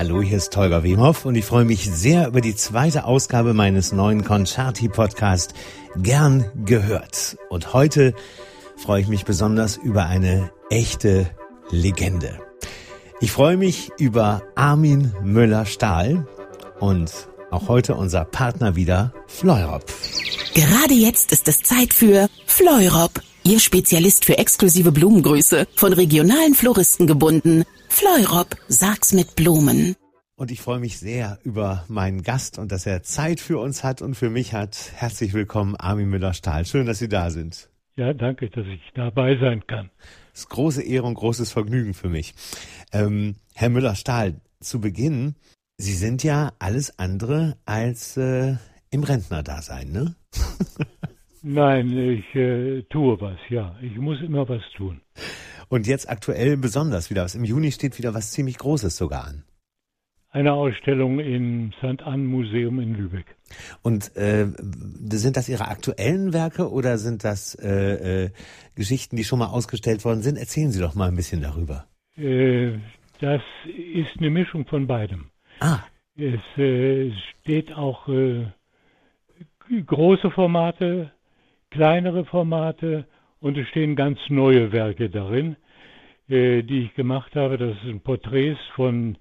Hallo, hier ist Tolga Wemhoff und ich freue mich sehr über die zweite Ausgabe meines neuen Concerti-Podcast Gern gehört. Und heute freue ich mich besonders über eine echte Legende. Ich freue mich über Armin Müller-Stahl und auch heute unser Partner wieder, Fleurop. Gerade jetzt ist es Zeit für Fleurop, Ihr Spezialist für exklusive Blumengrüße, von regionalen Floristen gebunden. Fleurop, sag's mit Blumen. Und ich freue mich sehr über meinen Gast und dass er Zeit für uns hat und für mich hat. Herzlich willkommen, Armin Müller-Stahl. Schön, dass Sie da sind. Ja, danke, dass ich dabei sein kann. Das ist große Ehre und großes Vergnügen für mich. Ähm, Herr Müller-Stahl, zu Beginn, Sie sind ja alles andere als äh, im Rentnerdasein, ne? Nein, ich äh, tue was, ja. Ich muss immer was tun. Und jetzt aktuell besonders wieder was. Im Juni steht wieder was ziemlich Großes sogar an. Eine Ausstellung im St. Ann Museum in Lübeck. Und äh, sind das Ihre aktuellen Werke oder sind das äh, äh, Geschichten, die schon mal ausgestellt worden sind? Erzählen Sie doch mal ein bisschen darüber. Äh, das ist eine Mischung von beidem. Ah. Es äh, steht auch äh, große Formate, kleinere Formate und es stehen ganz neue Werke darin, äh, die ich gemacht habe. Das sind Porträts von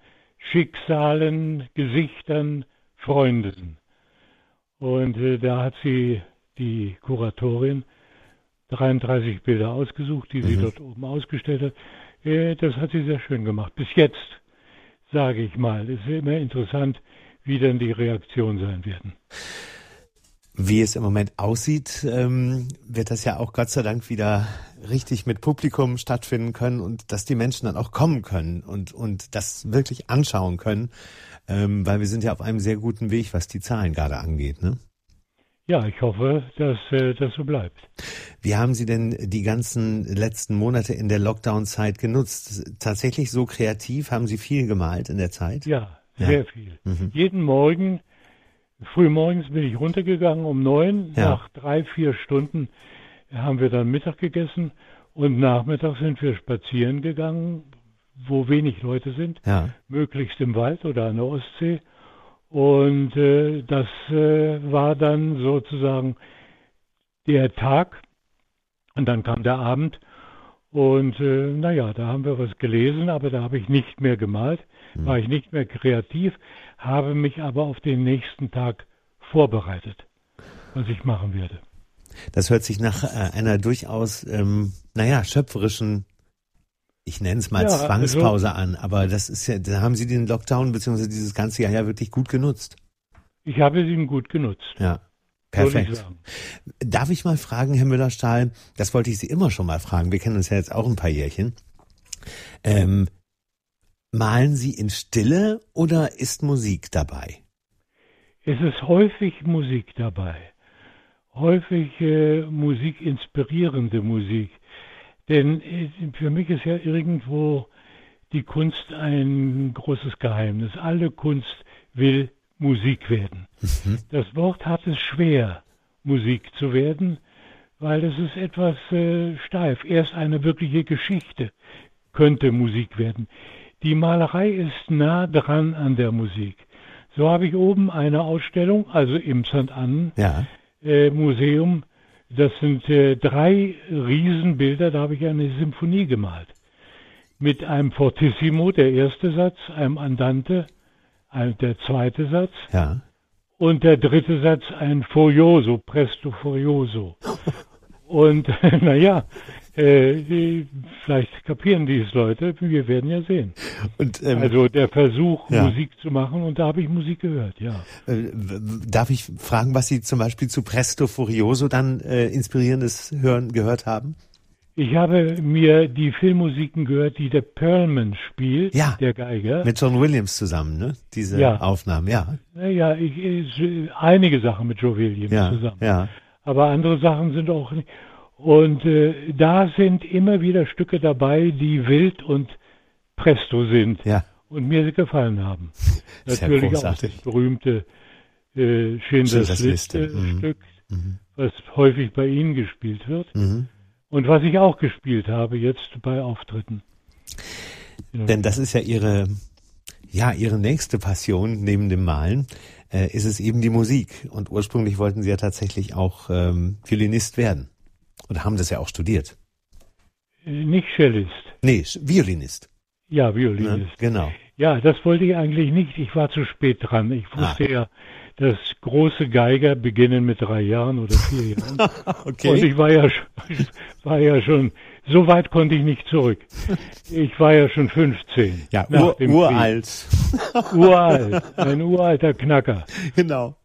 Schicksalen, Gesichtern, Freunden. Und äh, da hat sie, die Kuratorin, 33 Bilder ausgesucht, die sie mhm. dort oben ausgestellt hat. Äh, das hat sie sehr schön gemacht. Bis jetzt, sage ich mal. Es ist immer interessant, wie dann die Reaktionen sein werden. Wie es im Moment aussieht, ähm, wird das ja auch Gott sei Dank wieder richtig mit Publikum stattfinden können und dass die Menschen dann auch kommen können und, und das wirklich anschauen können, ähm, weil wir sind ja auf einem sehr guten Weg, was die Zahlen gerade angeht. Ne? Ja, ich hoffe, dass äh, das so bleibt. Wie haben Sie denn die ganzen letzten Monate in der Lockdown-Zeit genutzt? Tatsächlich so kreativ? Haben Sie viel gemalt in der Zeit? Ja, sehr ja. viel. Mhm. Jeden Morgen Frühmorgens bin ich runtergegangen um neun. Ja. Nach drei, vier Stunden haben wir dann Mittag gegessen und nachmittags sind wir spazieren gegangen, wo wenig Leute sind, ja. möglichst im Wald oder an der Ostsee. Und äh, das äh, war dann sozusagen der Tag und dann kam der Abend und äh, naja, da haben wir was gelesen, aber da habe ich nicht mehr gemalt, mhm. war ich nicht mehr kreativ, habe mich aber auf den nächsten Tag vorbereitet, was ich machen werde. Das hört sich nach äh, einer durchaus, ähm, naja, schöpferischen, ich nenne es mal ja, Zwangspause also, an, aber das ist ja, da haben Sie den Lockdown bzw. dieses ganze Jahr ja wirklich gut genutzt. Ich habe ihn gut genutzt. Ja. Perfekt. Darf ich mal fragen, Herr Müller-Stahl, das wollte ich Sie immer schon mal fragen, wir kennen uns ja jetzt auch ein paar Jährchen. Ähm, Malen Sie in Stille oder ist Musik dabei? Es ist häufig Musik dabei. Häufig äh, Musik, inspirierende Musik. Denn äh, für mich ist ja irgendwo die Kunst ein großes Geheimnis. Alle Kunst will Musik werden. Mhm. Das Wort hat es schwer, Musik zu werden, weil es ist etwas äh, steif. Erst eine wirkliche Geschichte könnte Musik werden. Die Malerei ist nah dran an der Musik. So habe ich oben eine Ausstellung, also im St. Ann ja. äh, Museum. Das sind äh, drei Riesenbilder, da habe ich eine Symphonie gemalt. Mit einem Fortissimo, der erste Satz, einem Andante, ein, der zweite Satz. Ja. Und der dritte Satz ein Furioso, Presto Furioso. Und naja, äh, vielleicht kapieren die es Leute, wir werden ja sehen. Und, ähm, also der Versuch, ja. Musik zu machen, und da habe ich Musik gehört, ja. Äh, darf ich fragen, was Sie zum Beispiel zu Presto Furioso dann äh, inspirierendes Hören gehört haben? Ich habe mir die Filmmusiken gehört, die der Perlman spielt, ja, der Geiger. Mit John Williams zusammen, ne? Diese ja. Aufnahmen, ja. Ja, ich, ich, einige Sachen mit Joe Williams ja, zusammen. Ja. Aber andere Sachen sind auch nicht. Und äh, da sind immer wieder Stücke dabei, die wild und presto sind ja. und mir gefallen haben. Natürlich auch das berühmte äh, Schindlers Liste mhm. Stück, mhm. was häufig bei Ihnen gespielt wird mhm. und was ich auch gespielt habe jetzt bei Auftritten. Denn das ist ja Ihre ja, ihre nächste Passion neben dem Malen äh, ist es eben die Musik. Und ursprünglich wollten sie ja tatsächlich auch ähm, Violinist werden. Und haben das ja auch studiert. Nicht Cellist. Nee, Violinist. Ja, Violinist. Ne? Genau. Ja, das wollte ich eigentlich nicht. Ich war zu spät dran. Ich wusste ah. ja, dass große Geiger beginnen mit drei Jahren oder vier Jahren. okay. Und ich war ja, war ja schon, so weit konnte ich nicht zurück. Ich war ja schon 15. Ja, ur, uralt. uralt. Ein uralter Knacker. Genau.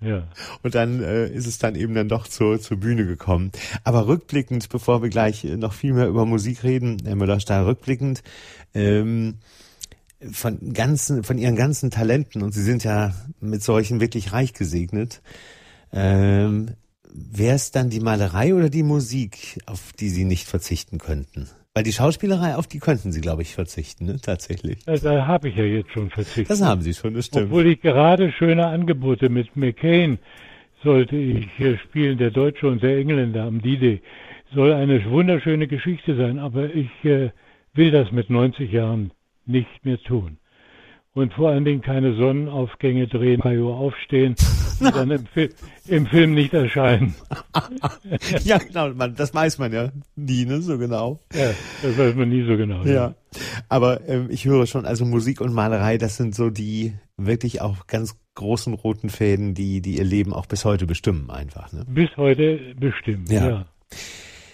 Ja. Und dann äh, ist es dann eben dann doch zur, zur Bühne gekommen. Aber rückblickend, bevor wir gleich noch viel mehr über Musik reden, Herr Müller-Stahl, rückblickend, ähm, von ganzen, von ihren ganzen Talenten, und sie sind ja mit solchen wirklich reich gesegnet, ähm, wäre es dann die Malerei oder die Musik, auf die sie nicht verzichten könnten? Weil die Schauspielerei, auf die könnten Sie, glaube ich, verzichten, ne? tatsächlich. Ja, da habe ich ja jetzt schon verzichtet. Das haben Sie schon, das stimmt. Obwohl ich gerade schöne Angebote mit McCain sollte ich hier spielen, der Deutsche und der Engländer am D-Day. Soll eine wunderschöne Geschichte sein, aber ich äh, will das mit 90 Jahren nicht mehr tun und vor allen Dingen keine Sonnenaufgänge drehen, 3 Uhr aufstehen, die dann im, Fi im, Film nicht erscheinen. ja, genau, man, das weiß man ja nie, ne, so genau. Ja, das weiß man nie so genau. Ja, ja. aber ähm, ich höre schon, also Musik und Malerei, das sind so die wirklich auch ganz großen roten Fäden, die, die ihr Leben auch bis heute bestimmen einfach. Ne? Bis heute bestimmen, ja. ja.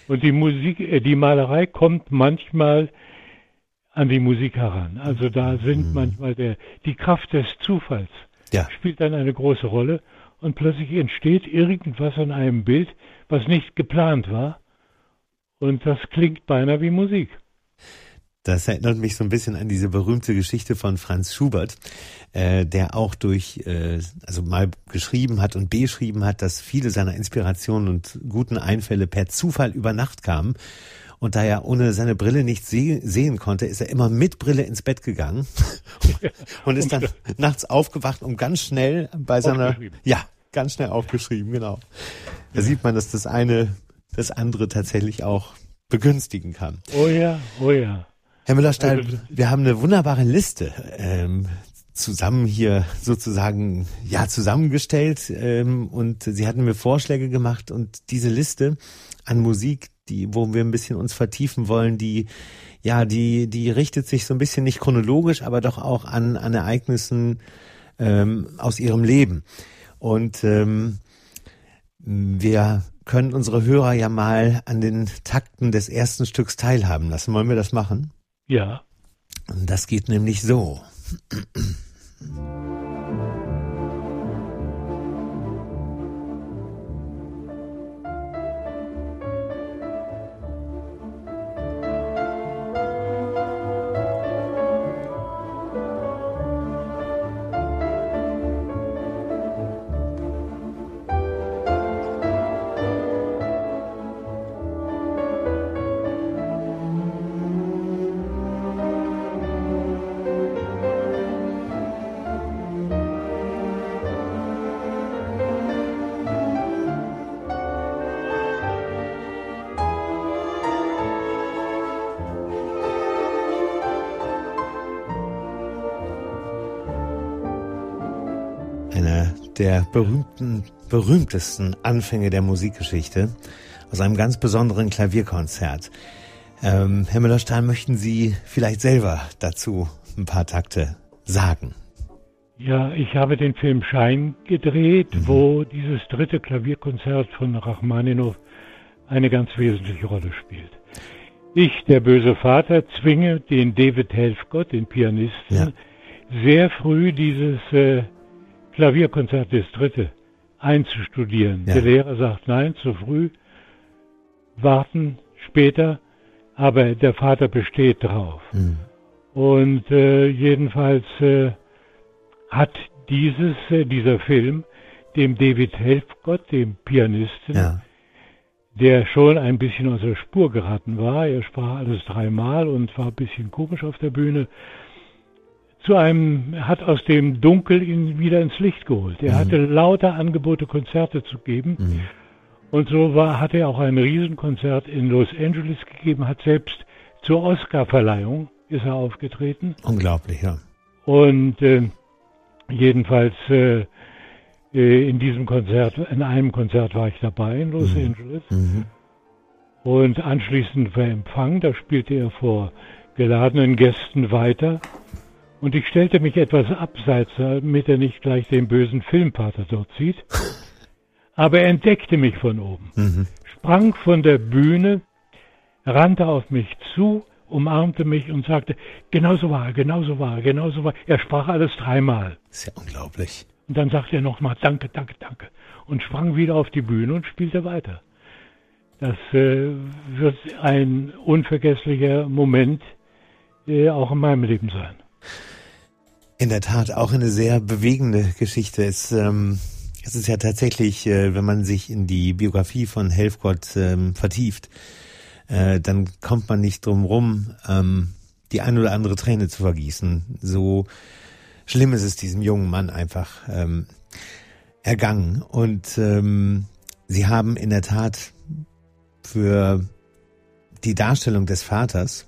Und die Musik, äh, die Malerei kommt manchmal an die Musik heran. Also da sind mhm. manchmal der, die Kraft des Zufalls ja. spielt dann eine große Rolle und plötzlich entsteht irgendwas an einem Bild, was nicht geplant war und das klingt beinahe wie Musik. Das erinnert mich so ein bisschen an diese berühmte Geschichte von Franz Schubert, äh, der auch durch, äh, also mal geschrieben hat und beschrieben hat, dass viele seiner Inspirationen und guten Einfälle per Zufall über Nacht kamen und da er ohne seine Brille nicht seh sehen konnte, ist er immer mit Brille ins Bett gegangen und ist dann nachts aufgewacht und ganz schnell bei seiner, ja, ganz schnell aufgeschrieben, genau. Da sieht man, dass das eine das andere tatsächlich auch begünstigen kann. Oh ja, oh ja. Herr Müller-Stein, also, wir haben eine wunderbare Liste ähm, zusammen hier sozusagen ja zusammengestellt ähm, und Sie hatten mir Vorschläge gemacht und diese Liste an Musik, die, wo wir ein bisschen uns vertiefen wollen, die, ja, die, die richtet sich so ein bisschen nicht chronologisch, aber doch auch an, an Ereignissen ähm, aus ihrem Leben. Und ähm, wir können unsere Hörer ja mal an den Takten des ersten Stücks teilhaben lassen. Wollen wir das machen? Ja. Das geht nämlich so. Der berühmten, berühmtesten Anfänge der Musikgeschichte aus einem ganz besonderen Klavierkonzert. Ähm, Herr Müller-Stahl, möchten Sie vielleicht selber dazu ein paar Takte sagen? Ja, ich habe den Film Schein gedreht, mhm. wo dieses dritte Klavierkonzert von Rachmaninow eine ganz wesentliche Rolle spielt. Ich, der böse Vater, zwinge den David Helfgott, den Pianisten, ja. sehr früh dieses äh, Klavierkonzert das dritte einzustudieren. Ja. Der Lehrer sagt nein, zu früh, warten später, aber der Vater besteht drauf. Mhm. Und äh, jedenfalls äh, hat dieses, äh, dieser Film dem David Helfgott, dem Pianisten, ja. der schon ein bisschen aus der Spur geraten war, er sprach alles dreimal und war ein bisschen komisch auf der Bühne, zu einem, hat aus dem Dunkel ihn wieder ins Licht geholt. Er mhm. hatte lauter Angebote, Konzerte zu geben. Mhm. Und so war, hat er auch ein Riesenkonzert in Los Angeles gegeben, hat selbst zur Oscarverleihung ist er aufgetreten. Unglaublich, ja. Und äh, jedenfalls äh, äh, in diesem Konzert, in einem Konzert war ich dabei in Los mhm. Angeles. Mhm. Und anschließend war Empfang, da spielte er vor geladenen Gästen weiter. Und ich stellte mich etwas abseits, damit er nicht gleich den bösen Filmpater dort sieht. Aber er entdeckte mich von oben, mhm. sprang von der Bühne, rannte auf mich zu, umarmte mich und sagte, genauso war genauso war genauso war er. Er sprach alles dreimal. ist ja unglaublich. Und dann sagte er nochmal, danke, danke, danke. Und sprang wieder auf die Bühne und spielte weiter. Das äh, wird ein unvergesslicher Moment äh, auch in meinem Leben sein. In der Tat, auch eine sehr bewegende Geschichte. Es, ähm, es ist ja tatsächlich, äh, wenn man sich in die Biografie von Helfgott ähm, vertieft, äh, dann kommt man nicht drum rum, ähm, die ein oder andere Träne zu vergießen. So schlimm ist es diesem jungen Mann einfach ähm, ergangen. Und ähm, sie haben in der Tat für die Darstellung des Vaters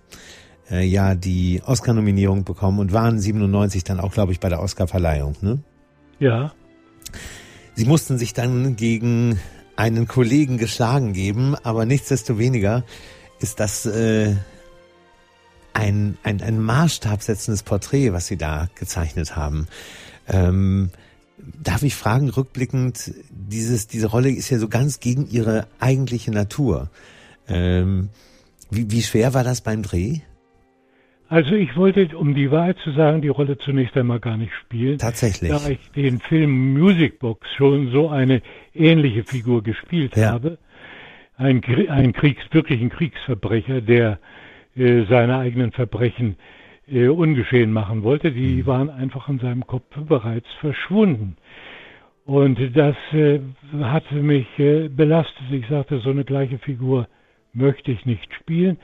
äh, ja die Oscar-Nominierung bekommen und waren 97 dann auch, glaube ich, bei der Oscar-Verleihung. Ne? Ja. Sie mussten sich dann gegen einen Kollegen geschlagen geben, aber nichtsdestoweniger ist das äh, ein, ein, ein maßstabsetzendes Porträt, was Sie da gezeichnet haben. Ähm, darf ich fragen, rückblickend, dieses, diese Rolle ist ja so ganz gegen Ihre eigentliche Natur. Ähm, wie, wie schwer war das beim Dreh? Also ich wollte, um die Wahrheit zu sagen, die Rolle zunächst einmal gar nicht spielen. Tatsächlich. Da ich den Film Music Box schon so eine ähnliche Figur gespielt ja. habe. Ein, ein Kriegs, wirklich ein Kriegsverbrecher, der äh, seine eigenen Verbrechen äh, ungeschehen machen wollte. Die mhm. waren einfach in seinem Kopf bereits verschwunden. Und das äh, hatte mich äh, belastet. Ich sagte, so eine gleiche Figur möchte ich nicht spielen.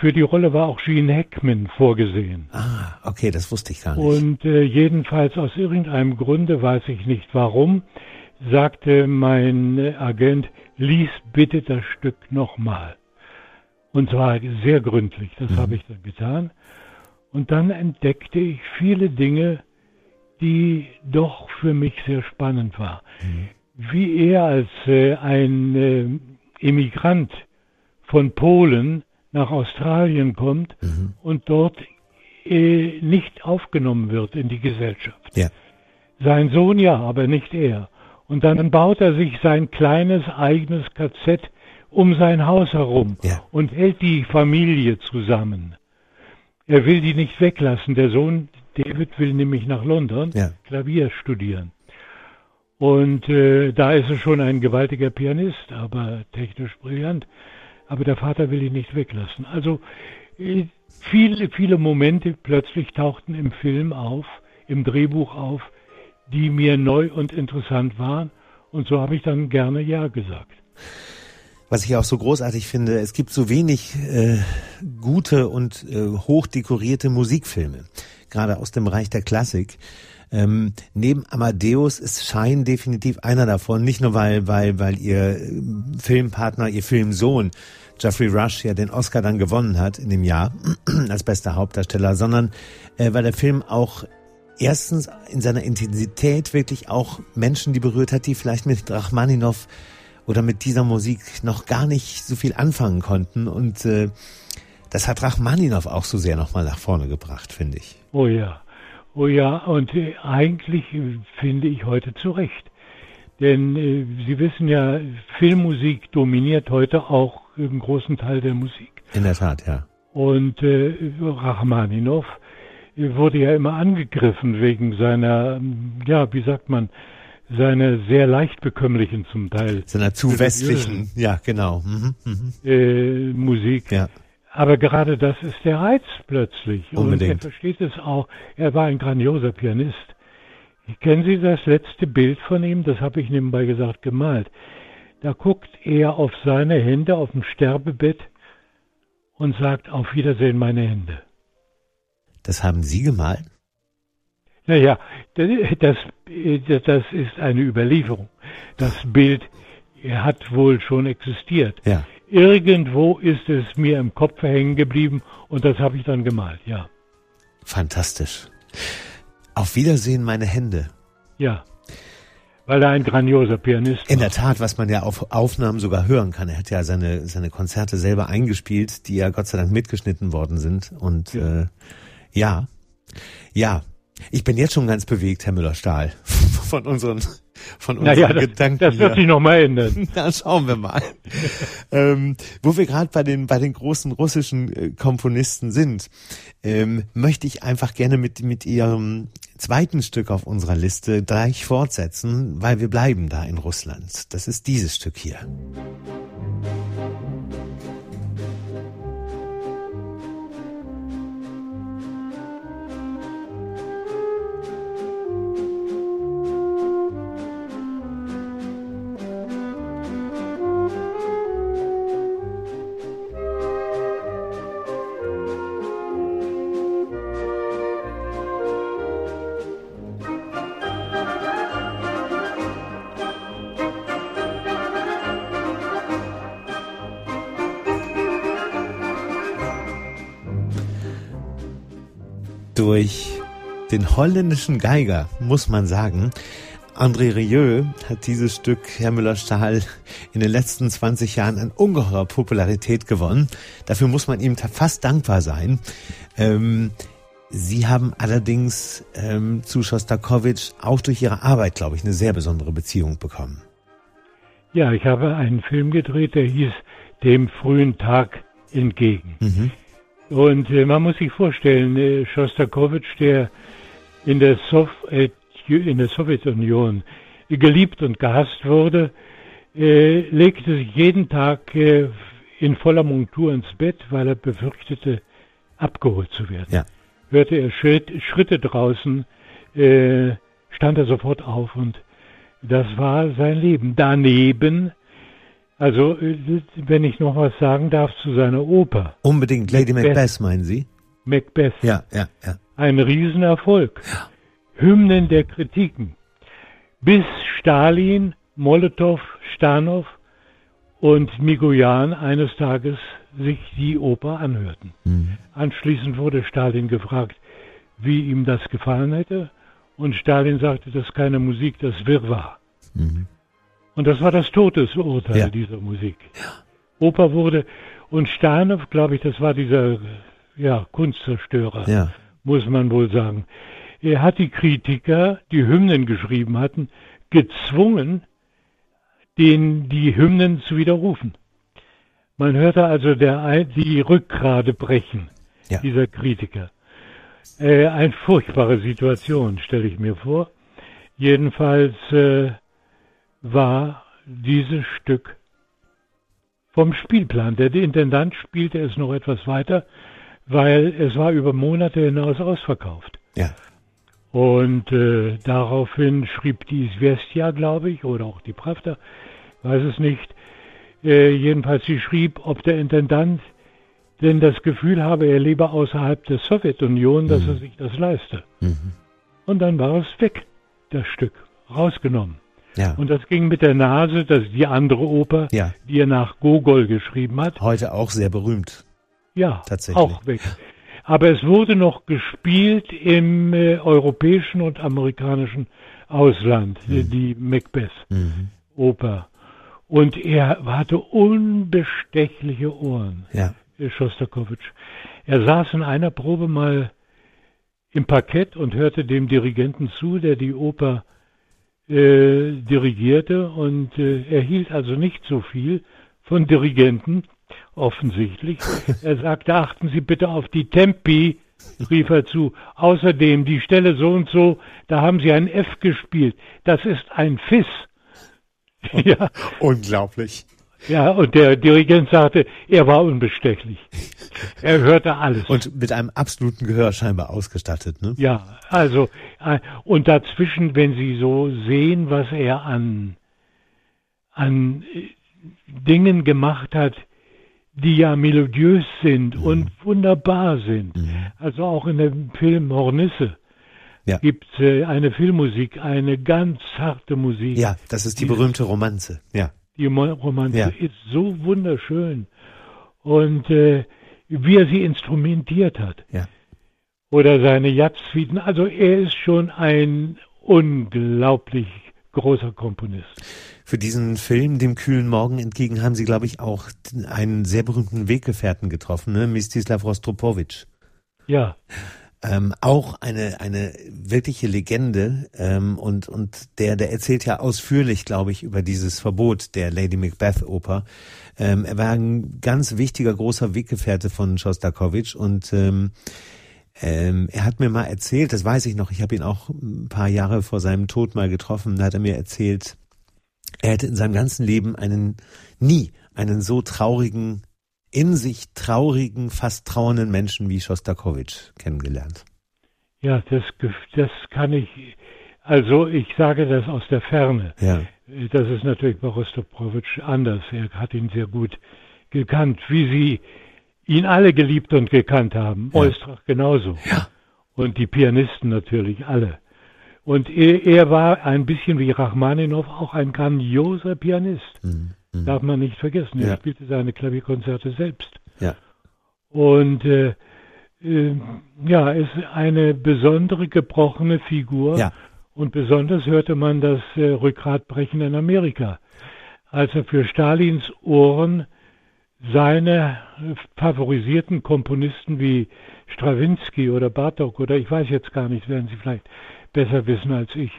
Für die Rolle war auch Gene Hackman vorgesehen. Ah, okay, das wusste ich gar nicht. Und äh, jedenfalls aus irgendeinem Grunde, weiß ich nicht warum, sagte mein Agent, lies bitte das Stück nochmal. Und zwar sehr gründlich, das mhm. habe ich dann getan. Und dann entdeckte ich viele Dinge, die doch für mich sehr spannend waren. Mhm. Wie er als äh, ein äh, Immigrant von Polen nach Australien kommt mhm. und dort äh, nicht aufgenommen wird in die Gesellschaft. Ja. Sein Sohn ja, aber nicht er. Und dann baut er sich sein kleines eigenes KZ um sein Haus herum ja. und hält die Familie zusammen. Er will die nicht weglassen. Der Sohn David will nämlich nach London ja. Klavier studieren. Und äh, da ist er schon ein gewaltiger Pianist, aber technisch brillant aber der Vater will ihn nicht weglassen. Also äh, viele, viele Momente plötzlich tauchten im Film auf, im Drehbuch auf, die mir neu und interessant waren. Und so habe ich dann gerne Ja gesagt. Was ich auch so großartig finde, es gibt so wenig äh, gute und äh, hochdekorierte Musikfilme, gerade aus dem Bereich der Klassik. Ähm, neben Amadeus ist Schein definitiv einer davon, nicht nur weil, weil, weil ihr äh, Filmpartner, ihr Filmsohn Jeffrey Rush ja den Oscar dann gewonnen hat in dem Jahr als bester Hauptdarsteller, sondern äh, weil der Film auch erstens in seiner Intensität wirklich auch Menschen, die berührt hat, die vielleicht mit Rachmaninow oder mit dieser Musik noch gar nicht so viel anfangen konnten und äh, das hat Rachmaninow auch so sehr nochmal nach vorne gebracht, finde ich. Oh ja. Oh ja, und äh, eigentlich finde ich heute zu Recht. Denn äh, Sie wissen ja, Filmmusik dominiert heute auch einen großen Teil der Musik. In der Tat, ja. Und äh, Rachmaninow wurde ja immer angegriffen wegen seiner, ja, wie sagt man, seiner sehr leicht bekömmlichen zum Teil. Seiner zu westlichen, ja, genau. Mhm, mhm. Äh, Musik. Ja. Aber gerade das ist der Reiz plötzlich. Unbedingt. Und er versteht es auch. Er war ein grandioser Pianist. Kennen Sie das letzte Bild von ihm? Das habe ich nebenbei gesagt gemalt. Da guckt er auf seine Hände auf dem Sterbebett und sagt auf Wiedersehen meine Hände. Das haben Sie gemalt? Naja, das, das, das ist eine Überlieferung. Das Bild hat wohl schon existiert. Ja. Irgendwo ist es mir im Kopf hängen geblieben und das habe ich dann gemalt, ja. Fantastisch. Auf Wiedersehen, meine Hände. Ja, weil er ein grandioser Pianist war. In der Tat, was man ja auf Aufnahmen sogar hören kann. Er hat ja seine, seine Konzerte selber eingespielt, die ja Gott sei Dank mitgeschnitten worden sind. Und ja, äh, ja, ja. Ich bin jetzt schon ganz bewegt, Herr Müller-Stahl, von unseren von unseren naja, Gedanken. Das, das wird sich noch mal ändern. Na, schauen wir mal. ähm, wo wir gerade bei den bei den großen russischen äh, Komponisten sind, ähm, möchte ich einfach gerne mit mit ihrem zweiten Stück auf unserer Liste gleich fortsetzen, weil wir bleiben da in Russland. Das ist dieses Stück hier. Den holländischen Geiger, muss man sagen. André Rieu hat dieses Stück Herr Müller-Stahl in den letzten 20 Jahren an ungeheurer Popularität gewonnen. Dafür muss man ihm fast dankbar sein. Ähm, Sie haben allerdings ähm, zu Schostakowitsch auch durch Ihre Arbeit, glaube ich, eine sehr besondere Beziehung bekommen. Ja, ich habe einen Film gedreht, der hieß Dem frühen Tag entgegen. Mhm. Und äh, man muss sich vorstellen, äh, Schostakowitsch, der in der, Sof äh, in der Sowjetunion geliebt und gehasst wurde, äh, legte sich jeden Tag äh, in voller Montur ins Bett, weil er befürchtete, abgeholt zu werden. Ja. Hörte er Schritt, Schritte draußen, äh, stand er sofort auf und das war sein Leben. Daneben also, äh, wenn ich noch was sagen darf zu seiner Oper. Unbedingt. Lady Macbeth, Macbeth meinen Sie? Macbeth. Ja, ja, ja. Ein Riesenerfolg. Ja. Hymnen der Kritiken. Bis Stalin, Molotow, Stanow und Migoyan eines Tages sich die Oper anhörten. Mhm. Anschließend wurde Stalin gefragt, wie ihm das gefallen hätte. Und Stalin sagte, das ist keine Musik, das Wirrwarr. Mhm. Und das war das Todesurteil ja. dieser Musik. Ja. Oper wurde, und Stanow, glaube ich, das war dieser ja, Kunstzerstörer, ja. Muss man wohl sagen. Er hat die Kritiker, die Hymnen geschrieben hatten, gezwungen, den, die Hymnen zu widerrufen. Man hörte also der, die Rückgrade brechen, ja. dieser Kritiker. Äh, eine furchtbare Situation, stelle ich mir vor. Jedenfalls äh, war dieses Stück vom Spielplan. Der Intendant spielte es noch etwas weiter, weil es war über Monate hinaus ausverkauft. Ja. Und äh, daraufhin schrieb die Svestia, glaube ich, oder auch die Pravda, weiß es nicht. Äh, jedenfalls sie schrieb, ob der Intendant denn das Gefühl habe, er lebe außerhalb der Sowjetunion, dass mhm. er sich das leiste. Mhm. Und dann war es weg, das Stück, rausgenommen. Ja. Und das ging mit der Nase, das ist die andere Oper, ja. die er nach Gogol geschrieben hat. Heute auch sehr berühmt. Ja, tatsächlich. auch weg. Aber es wurde noch gespielt im äh, europäischen und amerikanischen Ausland, mhm. die Macbeth-Oper. Mhm. Und er hatte unbestechliche Ohren, ja. Schostakowitsch. Er saß in einer Probe mal im Parkett und hörte dem Dirigenten zu, der die Oper äh, dirigierte und äh, er hielt also nicht so viel von Dirigenten, offensichtlich. Er sagte, achten Sie bitte auf die Tempi, rief er zu. Außerdem die Stelle so und so, da haben Sie ein F gespielt. Das ist ein Fiss. ja. Unglaublich. Ja, und der Dirigent sagte, er war unbestechlich. Er hörte alles. Und mit einem absoluten Gehör scheinbar ausgestattet, ne? Ja, also, äh, und dazwischen, wenn Sie so sehen, was er an, an äh, Dingen gemacht hat, die ja melodiös sind mhm. und wunderbar sind. Mhm. Also auch in dem Film Hornisse ja. gibt es äh, eine Filmmusik, eine ganz harte Musik. Ja, das ist die berühmte Romanze. Ja. Die Romanze ja. ist so wunderschön. Und äh, wie er sie instrumentiert hat. Ja. oder seine Jazzsuiten. Also er ist schon ein unglaublich großer Komponist. Für diesen Film, dem kühlen Morgen entgegen, haben Sie, glaube ich, auch einen sehr berühmten Weggefährten getroffen, ne? Mistislav Rostropowitsch. Ja. Ähm, auch eine eine wirkliche Legende ähm, und und der der erzählt ja ausführlich, glaube ich, über dieses Verbot der Lady Macbeth Oper. Ähm, er war ein ganz wichtiger großer Weggefährte von Schostakowitsch und ähm, ähm, er hat mir mal erzählt, das weiß ich noch, ich habe ihn auch ein paar Jahre vor seinem Tod mal getroffen, da hat er mir erzählt, er hätte in seinem ganzen Leben einen, nie einen so traurigen, in sich traurigen, fast trauernden Menschen wie Schostakowitsch kennengelernt. Ja, das, das kann ich, also ich sage das aus der Ferne. Ja. Das ist natürlich bei Rostropowitsch anders. Er hat ihn sehr gut gekannt, wie sie ihn alle geliebt und gekannt haben. Ja. Oistrach genauso. Ja. Und die Pianisten natürlich alle. Und er, er, war ein bisschen wie Rachmaninow auch ein grandioser Pianist. Mhm. mhm. Darf man nicht vergessen. Er ja. spielte seine Klavierkonzerte selbst. Ja. Und äh, äh, ja, ist eine besondere gebrochene Figur. Ja. Und besonders hörte man das äh, Rückgratbrechen in Amerika, als er für Stalins Ohren seine favorisierten Komponisten wie Strawinsky oder Bartok oder ich weiß jetzt gar nicht, werden Sie vielleicht besser wissen als ich,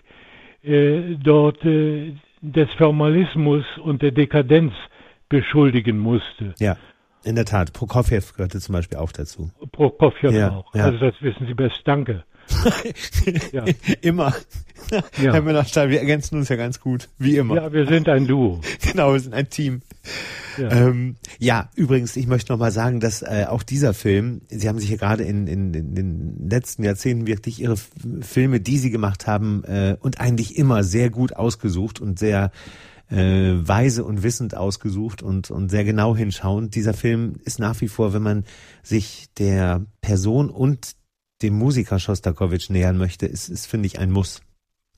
äh, dort äh, des Formalismus und der Dekadenz beschuldigen musste. Ja, in der Tat. Prokofjew gehörte zum Beispiel auch dazu. Prokofjew ja, auch. Ja. Also das wissen Sie best. Danke. Ja. Immer. Ja. Herr Müller-Stahl, wir ergänzen uns ja ganz gut, wie immer. Ja, wir sind ein Duo. genau, wir sind ein Team. Ja, ähm, ja übrigens, ich möchte noch mal sagen, dass äh, auch dieser Film, Sie haben sich ja gerade in, in, in den letzten Jahrzehnten wirklich Ihre Filme, die Sie gemacht haben, äh, und eigentlich immer sehr gut ausgesucht und sehr äh, weise und wissend ausgesucht und, und sehr genau hinschauend. Dieser Film ist nach wie vor, wenn man sich der Person und dem Musiker Schostakowitsch nähern möchte, ist, ist finde ich, ein Muss.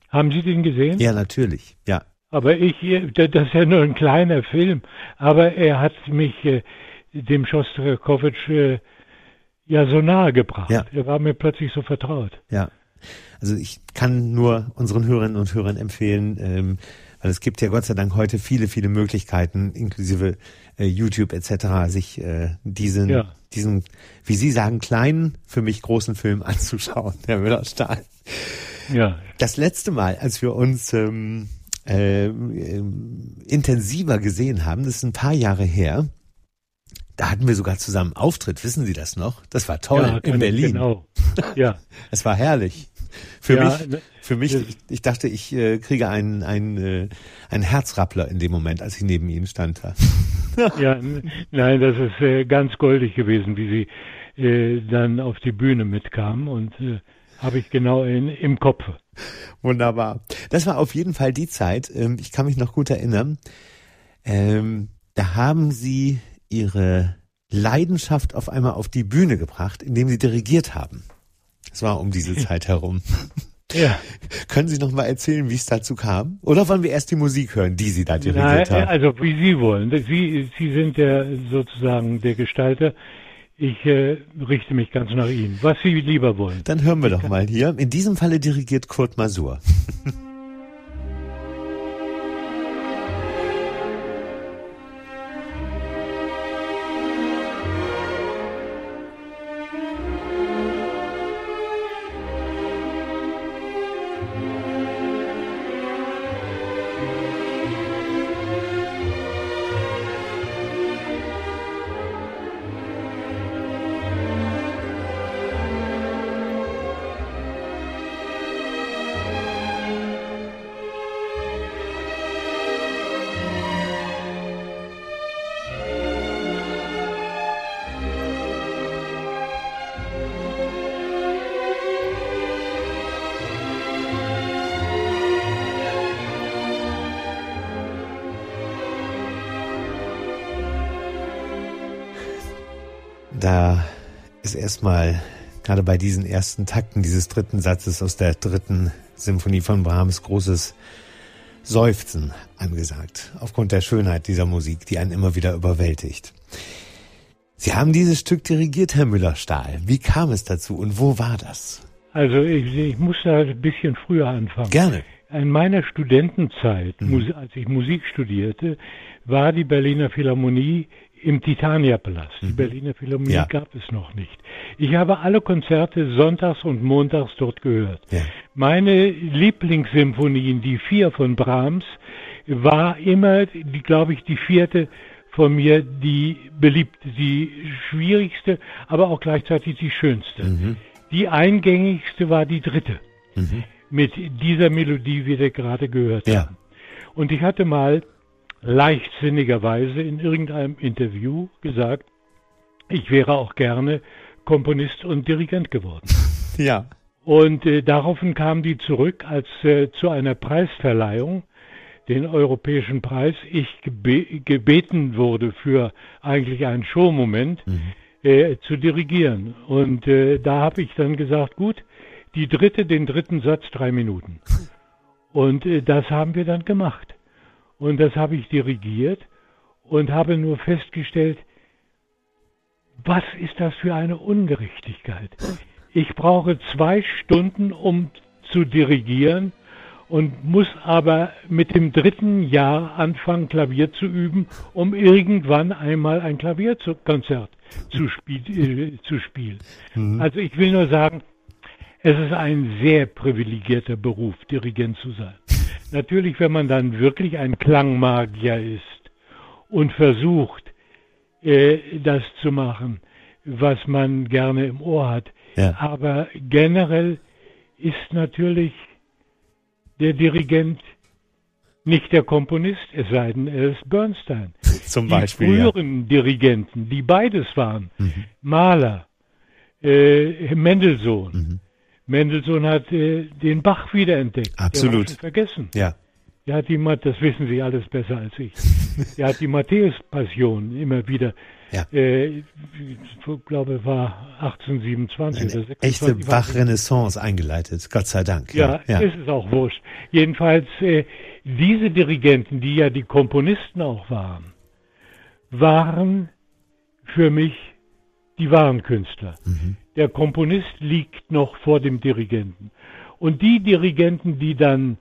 Haben Sie den gesehen? Ja, natürlich, ja. Aber ich, das ist ja nur ein kleiner Film, aber er hat mich äh, dem Schostakowitsch äh, ja so nahe gebracht. Ja. Er war mir plötzlich so vertraut. Ja. Also ich kann nur unseren Hörerinnen und Hörern empfehlen, ähm, weil es gibt ja Gott sei Dank heute viele, viele Möglichkeiten, inklusive äh, YouTube etc., sich äh, diesen, ja. diesen, wie Sie sagen, kleinen, für mich großen Film anzuschauen, Herr Müller-Stahl. Ja. Das letzte Mal, als wir uns ähm, äh, intensiver gesehen haben, das ist ein paar Jahre her, da hatten wir sogar zusammen Auftritt, wissen Sie das noch? Das war toll ja, in Berlin. Genau. Ja. Es war herrlich. Für ja, mich, ne, für mich, ich, dachte, ich äh, kriege einen, einen, äh, einen Herzrappler in dem Moment, als ich neben Ihnen stand. ja, nein, das ist äh, ganz goldig gewesen, wie Sie äh, dann auf die Bühne mitkamen und äh, habe ich genau in, im Kopf. Wunderbar. Das war auf jeden Fall die Zeit, ähm, ich kann mich noch gut erinnern, ähm, da haben Sie Ihre Leidenschaft auf einmal auf die Bühne gebracht, indem Sie dirigiert haben. Es war um diese Zeit herum. Ja. Können Sie noch mal erzählen, wie es dazu kam? Oder wollen wir erst die Musik hören, die Sie da dirigiert haben? Also wie Sie wollen. Sie, Sie sind der sozusagen der Gestalter. Ich äh, richte mich ganz nach Ihnen. Was Sie lieber wollen. Dann hören wir doch mal hier. In diesem Falle dirigiert Kurt Masur. ist erstmal gerade bei diesen ersten Takten dieses dritten Satzes aus der dritten Symphonie von Brahms großes Seufzen angesagt, aufgrund der Schönheit dieser Musik, die einen immer wieder überwältigt. Sie haben dieses Stück dirigiert, Herr Müller-Stahl. Wie kam es dazu und wo war das? Also ich, ich muss da ein bisschen früher anfangen. Gerne. In meiner Studentenzeit, mhm. als ich Musik studierte, war die Berliner Philharmonie im Titania-Palast. Die mhm. Berliner Philharmonie ja. gab es noch nicht. Ich habe alle Konzerte sonntags und montags dort gehört. Ja. Meine Lieblingssymphonien, die vier von Brahms, war immer, die, glaube ich, die vierte von mir, die beliebte, die schwierigste, aber auch gleichzeitig die schönste. Mhm. Die eingängigste war die dritte. Mhm. Mit dieser Melodie, wie wir gerade gehört ja. haben. Und ich hatte mal leichtsinnigerweise in irgendeinem Interview gesagt, ich wäre auch gerne Komponist und Dirigent geworden. Ja. Und äh, daraufhin kamen die zurück, als äh, zu einer Preisverleihung, den europäischen Preis, ich gebe gebeten wurde für eigentlich einen Showmoment mhm. äh, zu dirigieren. Und äh, da habe ich dann gesagt, gut, die dritte, den dritten Satz drei Minuten. Und äh, das haben wir dann gemacht. Und das habe ich dirigiert und habe nur festgestellt, was ist das für eine Ungerechtigkeit? Ich brauche zwei Stunden, um zu dirigieren und muss aber mit dem dritten Jahr anfangen, Klavier zu üben, um irgendwann einmal ein Klavierkonzert zu, spiel, äh, zu spielen. Mhm. Also ich will nur sagen, es ist ein sehr privilegierter Beruf, Dirigent zu sein. Natürlich, wenn man dann wirklich ein Klangmagier ist und versucht, äh, das zu machen, was man gerne im Ohr hat. Ja. Aber generell ist natürlich der Dirigent nicht der Komponist, es sei denn, er ist Bernstein. Zum Beispiel. Die früheren ja. Dirigenten, die beides waren, mhm. Maler, äh, Mendelssohn, mhm. Mendelssohn hat äh, den Bach wiederentdeckt. Absolut. Vergessen. Ja. Er hat die, das wissen Sie alles besser als ich. er hat die Matthäus-Passion immer wieder, ja. äh, ich glaube, war 1827 Eine oder 26. Echte Bach-Renaissance eingeleitet, Gott sei Dank. Ja, ja, ist es auch wurscht. Jedenfalls, äh, diese Dirigenten, die ja die Komponisten auch waren, waren für mich die wahren Künstler. Mhm. Der Komponist liegt noch vor dem Dirigenten. Und die Dirigenten, die dann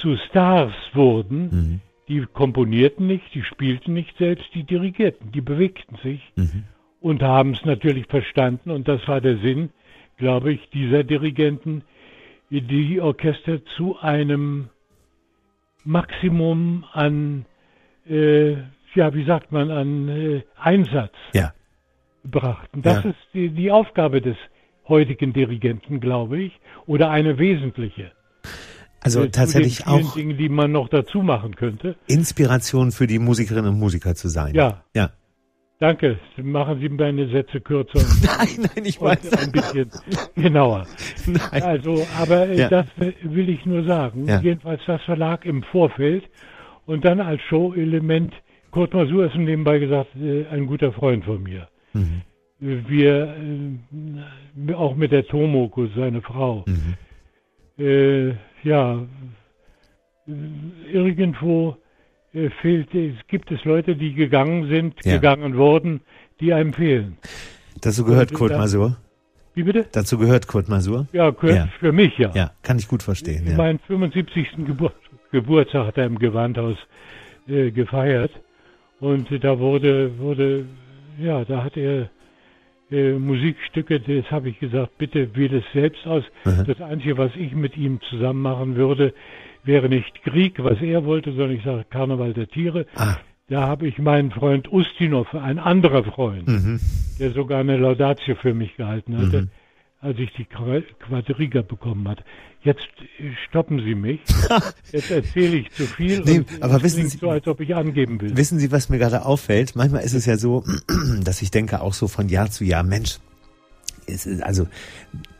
zu Stars wurden, mhm. die komponierten nicht, die spielten nicht selbst, die dirigierten, die bewegten sich mhm. und haben es natürlich verstanden. Und das war der Sinn, glaube ich, dieser Dirigenten, die Orchester zu einem Maximum an, äh, ja, wie sagt man, an äh, Einsatz ja brachten. Das ja. ist die, die Aufgabe des heutigen Dirigenten, glaube ich, oder eine wesentliche. Also äh, tatsächlich auch Dingen, die man noch dazu machen könnte. Inspiration für die Musikerinnen und Musiker zu sein. Ja. Ja. Danke. Machen Sie meine Sätze kürzer. nein, nein, ich weiß. Ein bisschen genauer. Nein. Also, aber äh, ja. das will ich nur sagen. Ja. Jedenfalls, das Verlag im Vorfeld und dann als Show-Element. Kurt Masur ist nebenbei gesagt äh, ein guter Freund von mir. Mhm. Wir, äh, auch mit der Tomoko, seine Frau, mhm. äh, ja, irgendwo äh, fehlt, es gibt es Leute, die gegangen sind, ja. gegangen wurden, die einem fehlen. Dazu gehört Und, Kurt da, Masur? Wie bitte? Dazu gehört Kurt Masur? Ja, Kurt, ja. für mich ja. Ja, kann ich gut verstehen. Ja. Meinen 75. Gebur Geburtstag hat er im Gewandhaus äh, gefeiert. Und da wurde, wurde ja, da hat er äh, Musikstücke, das habe ich gesagt, bitte wähle es selbst aus. Mhm. Das Einzige, was ich mit ihm zusammen machen würde, wäre nicht Krieg, was er wollte, sondern ich sage Karneval der Tiere. Ah. Da habe ich meinen Freund Ustinov, ein anderer Freund, mhm. der sogar eine Laudatio für mich gehalten hatte. Mhm als ich die Quadriga bekommen hatte. Jetzt stoppen Sie mich. Jetzt erzähle ich zu viel. Nee, aber wissen Sie, so, als ob ich angeben will. Wissen Sie, was mir gerade auffällt? Manchmal ist es ja so, dass ich denke auch so von Jahr zu Jahr, Mensch, also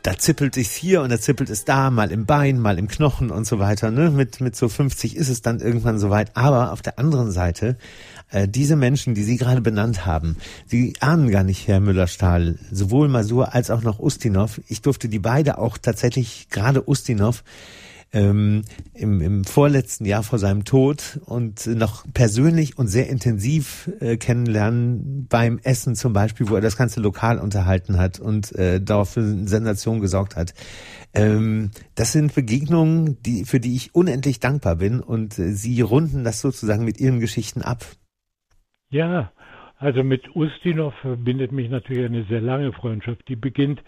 da zippelt es hier und da zippelt es da, mal im Bein, mal im Knochen und so weiter. Ne? Mit, mit so 50 ist es dann irgendwann soweit. Aber auf der anderen Seite äh, diese Menschen, die Sie gerade benannt haben, Sie ahnen gar nicht, Herr Müller-Stahl, sowohl Masur als auch noch Ustinov. Ich durfte die beide auch tatsächlich, gerade Ustinov, ähm, im, im vorletzten Jahr vor seinem Tod und noch persönlich und sehr intensiv äh, kennenlernen beim Essen zum Beispiel, wo er das ganze Lokal unterhalten hat und äh, darauf für Sensation gesorgt hat. Ähm, das sind Begegnungen, die, für die ich unendlich dankbar bin und äh, Sie runden das sozusagen mit Ihren Geschichten ab. Ja, also mit Ustinov verbindet mich natürlich eine sehr lange Freundschaft. Die beginnt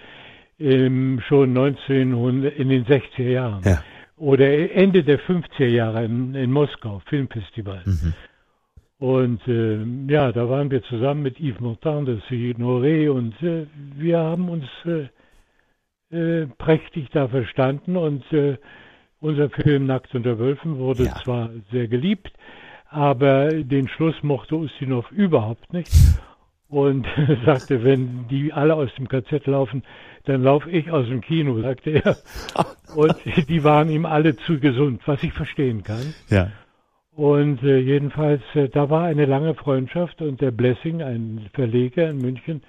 ähm, schon 1900, in den 60er Jahren. Ja. Oder Ende der 50er Jahre in, in Moskau, Filmfestival. Mhm. Und äh, ja, da waren wir zusammen mit Yves Montand, das Signoré, und äh, wir haben uns äh, äh, prächtig da verstanden und äh, unser Film Nackt unter Wölfen wurde ja. zwar sehr geliebt, aber den Schluss mochte Ustinov überhaupt nicht und sagte, wenn die alle aus dem KZ laufen, dann laufe ich aus dem Kino, sagte er. Und die waren ihm alle zu gesund, was ich verstehen kann. Ja. Und äh, jedenfalls, äh, da war eine lange Freundschaft und der Blessing, ein Verleger in München,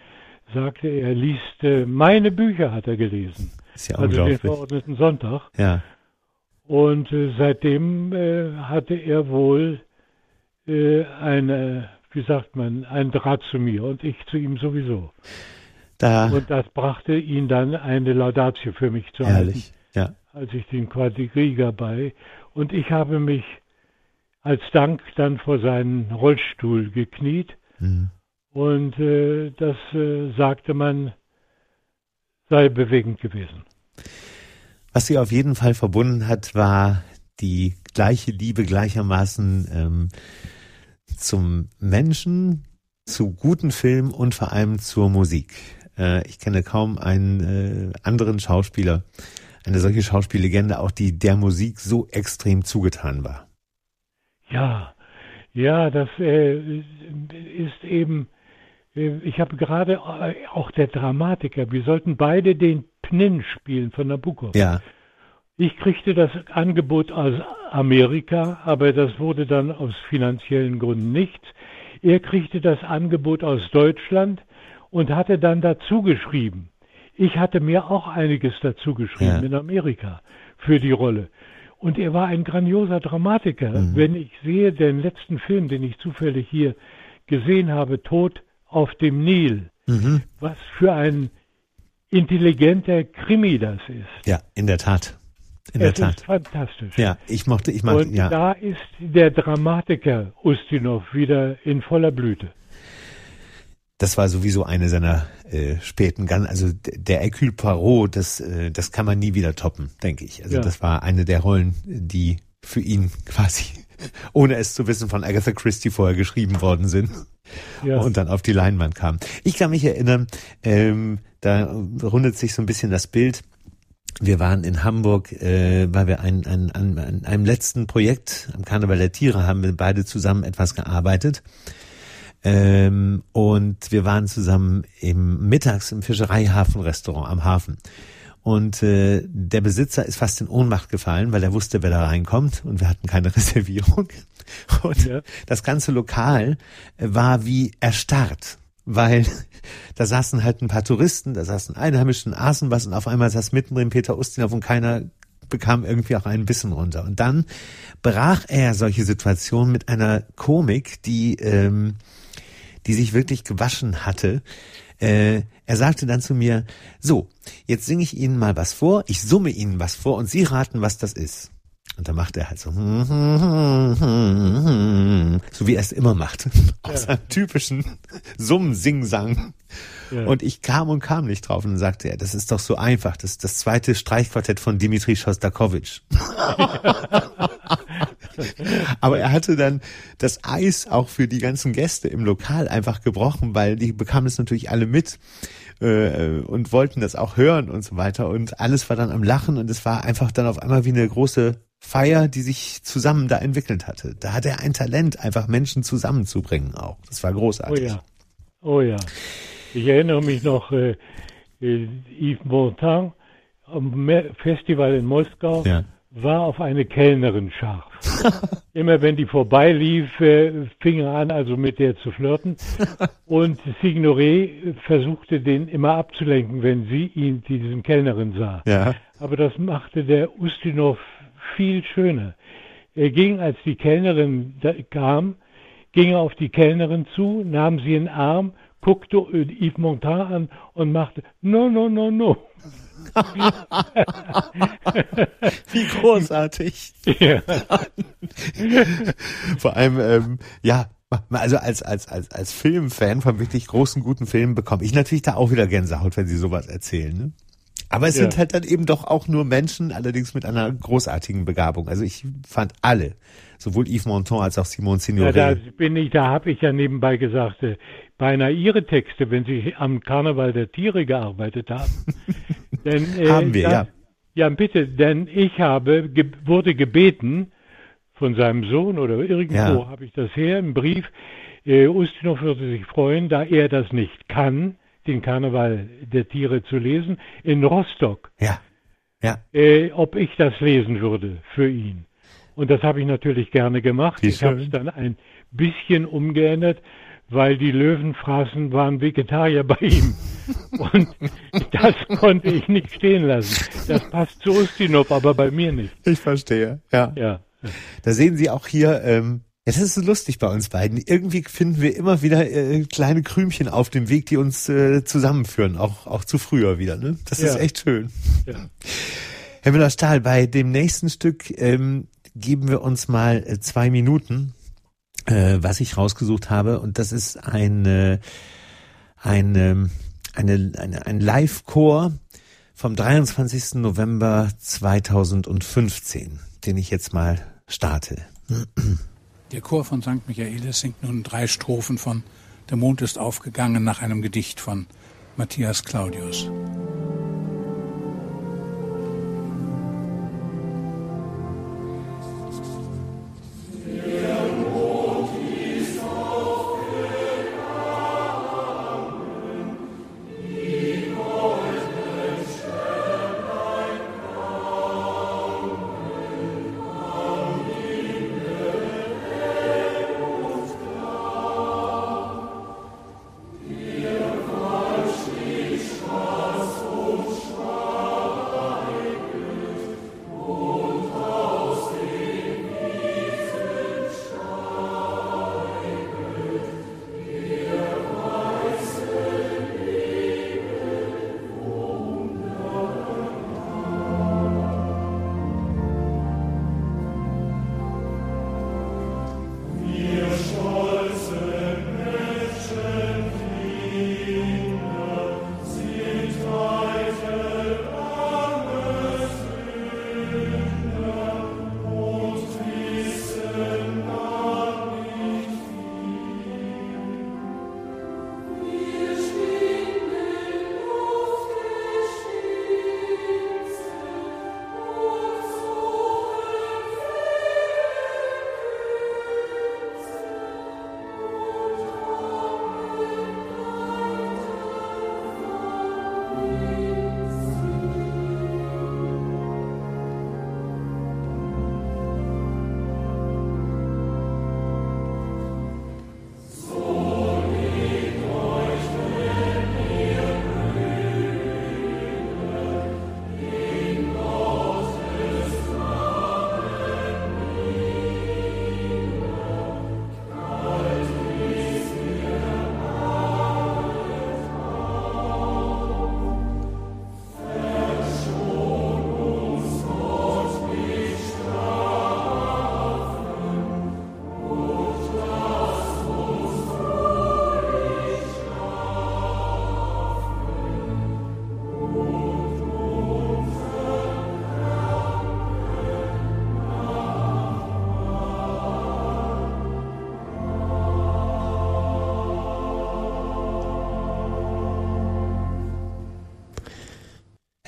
sagte, er liest äh, meine Bücher, hat er gelesen. Ist ja also den verordneten Sonntag. Ja. Und äh, seitdem äh, hatte er wohl äh, eine, wie sagt man, einen Draht zu mir und ich zu ihm sowieso. Da und das brachte ihn dann eine Laudatio für mich zu Herrlich. halten, ja. als ich den Quadriga bei. Und ich habe mich als Dank dann vor seinen Rollstuhl gekniet mhm. Und äh, das äh, sagte man, sei bewegend gewesen. Was sie auf jeden Fall verbunden hat, war die gleiche Liebe gleichermaßen ähm, zum Menschen, zu guten Filmen und vor allem zur Musik. Äh, ich kenne kaum einen äh, anderen Schauspieler, eine solche Schauspiellegende, auch die der Musik so extrem zugetan war. Ja, ja, das äh, ist eben äh, ich habe gerade äh, auch der Dramatiker, wir sollten beide den Pnin spielen von Nabucco. Ja. Ich kriegte das Angebot aus Amerika, aber das wurde dann aus finanziellen Gründen nichts. Er kriegte das Angebot aus Deutschland und hatte dann dazu geschrieben. Ich hatte mir auch einiges dazu geschrieben ja. in Amerika für die Rolle. Und er war ein grandioser Dramatiker. Mhm. Wenn ich sehe den letzten Film, den ich zufällig hier gesehen habe, Tod auf dem Nil. Mhm. Was für ein intelligenter Krimi das ist. Ja, in der Tat. In es der Tat. ist fantastisch. Ja, ich mochte, ich mochte, Und ja. da ist der Dramatiker Ustinov wieder in voller Blüte. Das war sowieso eine seiner äh, späten, also der Hercule Poirot, das, äh, das kann man nie wieder toppen, denke ich. Also ja. das war eine der Rollen, die für ihn quasi, ohne es zu wissen, von Agatha Christie vorher geschrieben worden sind ja. und dann auf die Leinwand kam. Ich kann mich erinnern, ähm, da rundet sich so ein bisschen das Bild. Wir waren in Hamburg, äh, weil wir ein, ein, an, an einem letzten Projekt am Karneval der Tiere haben wir beide zusammen etwas gearbeitet. Ähm, und wir waren zusammen im mittags im Fischereihafenrestaurant am Hafen. Und äh, der Besitzer ist fast in Ohnmacht gefallen, weil er wusste, wer da reinkommt und wir hatten keine Reservierung. Und ja. das ganze Lokal äh, war wie erstarrt, weil da saßen halt ein paar Touristen, da saßen Einheimischen, aßen was und auf einmal saß mittendrin Peter Ustinov und keiner bekam irgendwie auch einen Bissen runter. Und dann brach er solche Situationen mit einer Komik, die, ähm, die sich wirklich gewaschen hatte. Äh, er sagte dann zu mir, so, jetzt singe ich Ihnen mal was vor, ich summe Ihnen was vor und Sie raten, was das ist. Und dann macht er halt so, so wie er es immer macht, aus ja. seinem typischen Summen-Sing-Sang. Ja. Und ich kam und kam nicht drauf und dann sagte er, das ist doch so einfach, das ist das zweite Streichquartett von Dimitri Shostakovich. Aber er hatte dann das Eis auch für die ganzen Gäste im Lokal einfach gebrochen, weil die bekamen es natürlich alle mit äh, und wollten das auch hören und so weiter. Und alles war dann am Lachen und es war einfach dann auf einmal wie eine große Feier, die sich zusammen da entwickelt hatte. Da hat er ein Talent, einfach Menschen zusammenzubringen auch. Das war großartig. Oh ja. Oh ja. Ich erinnere mich noch, äh, äh Yves Montand am Festival in Moskau ja. War auf eine Kellnerin scharf. Immer wenn die vorbeilief, äh, fing er an, also mit der zu flirten. Und Signoré versuchte den immer abzulenken, wenn sie ihn, diesen Kellnerin sah. Ja. Aber das machte der Ustinov viel schöner. Er ging, als die Kellnerin kam, ging er auf die Kellnerin zu, nahm sie in den Arm, guckte Yves Montand an und machte No, no, no, no. Wie großartig. Ja. Vor allem, ähm, ja, also als, als, als, als Filmfan von wirklich großen, guten Filmen bekomme ich natürlich da auch wieder Gänsehaut, wenn Sie sowas erzählen. Ne? Aber es ja. sind halt dann eben doch auch nur Menschen, allerdings mit einer großartigen Begabung. Also ich fand alle, sowohl Yves Montand als auch Simon Signoret. Ja, da bin ich, da habe ich ja nebenbei gesagt, äh, beinahe Ihre Texte, wenn Sie am Karneval der Tiere gearbeitet haben. denn, äh, haben wir, da, ja. Ja, bitte, denn ich habe, ge wurde gebeten von seinem Sohn oder irgendwo ja. habe ich das her im Brief. Äh, Ustinov würde sich freuen, da er das nicht kann, den Karneval der Tiere zu lesen, in Rostock. Ja. Ja. Äh, ob ich das lesen würde für ihn. Und das habe ich natürlich gerne gemacht. ich habe es dann ein bisschen umgeändert, weil die Löwenfraßen waren Vegetarier bei ihm. Und das konnte ich nicht stehen lassen. Das passt zu Ustinov, aber bei mir nicht. Ich verstehe, ja. Ja. Da sehen Sie auch hier, ähm, ja, das ist so lustig bei uns beiden. Irgendwie finden wir immer wieder äh, kleine Krümchen auf dem Weg, die uns äh, zusammenführen, auch, auch zu früher wieder. Ne? Das ja. ist echt schön. Ja. Herr Müller-Stahl, bei dem nächsten Stück ähm, geben wir uns mal äh, zwei Minuten, äh, was ich rausgesucht habe. Und das ist eine, eine, eine, eine ein Live-Chor vom 23. November 2015, den ich jetzt mal starte. Der Chor von St. Michaelis singt nun drei Strophen von Der Mond ist aufgegangen nach einem Gedicht von Matthias Claudius.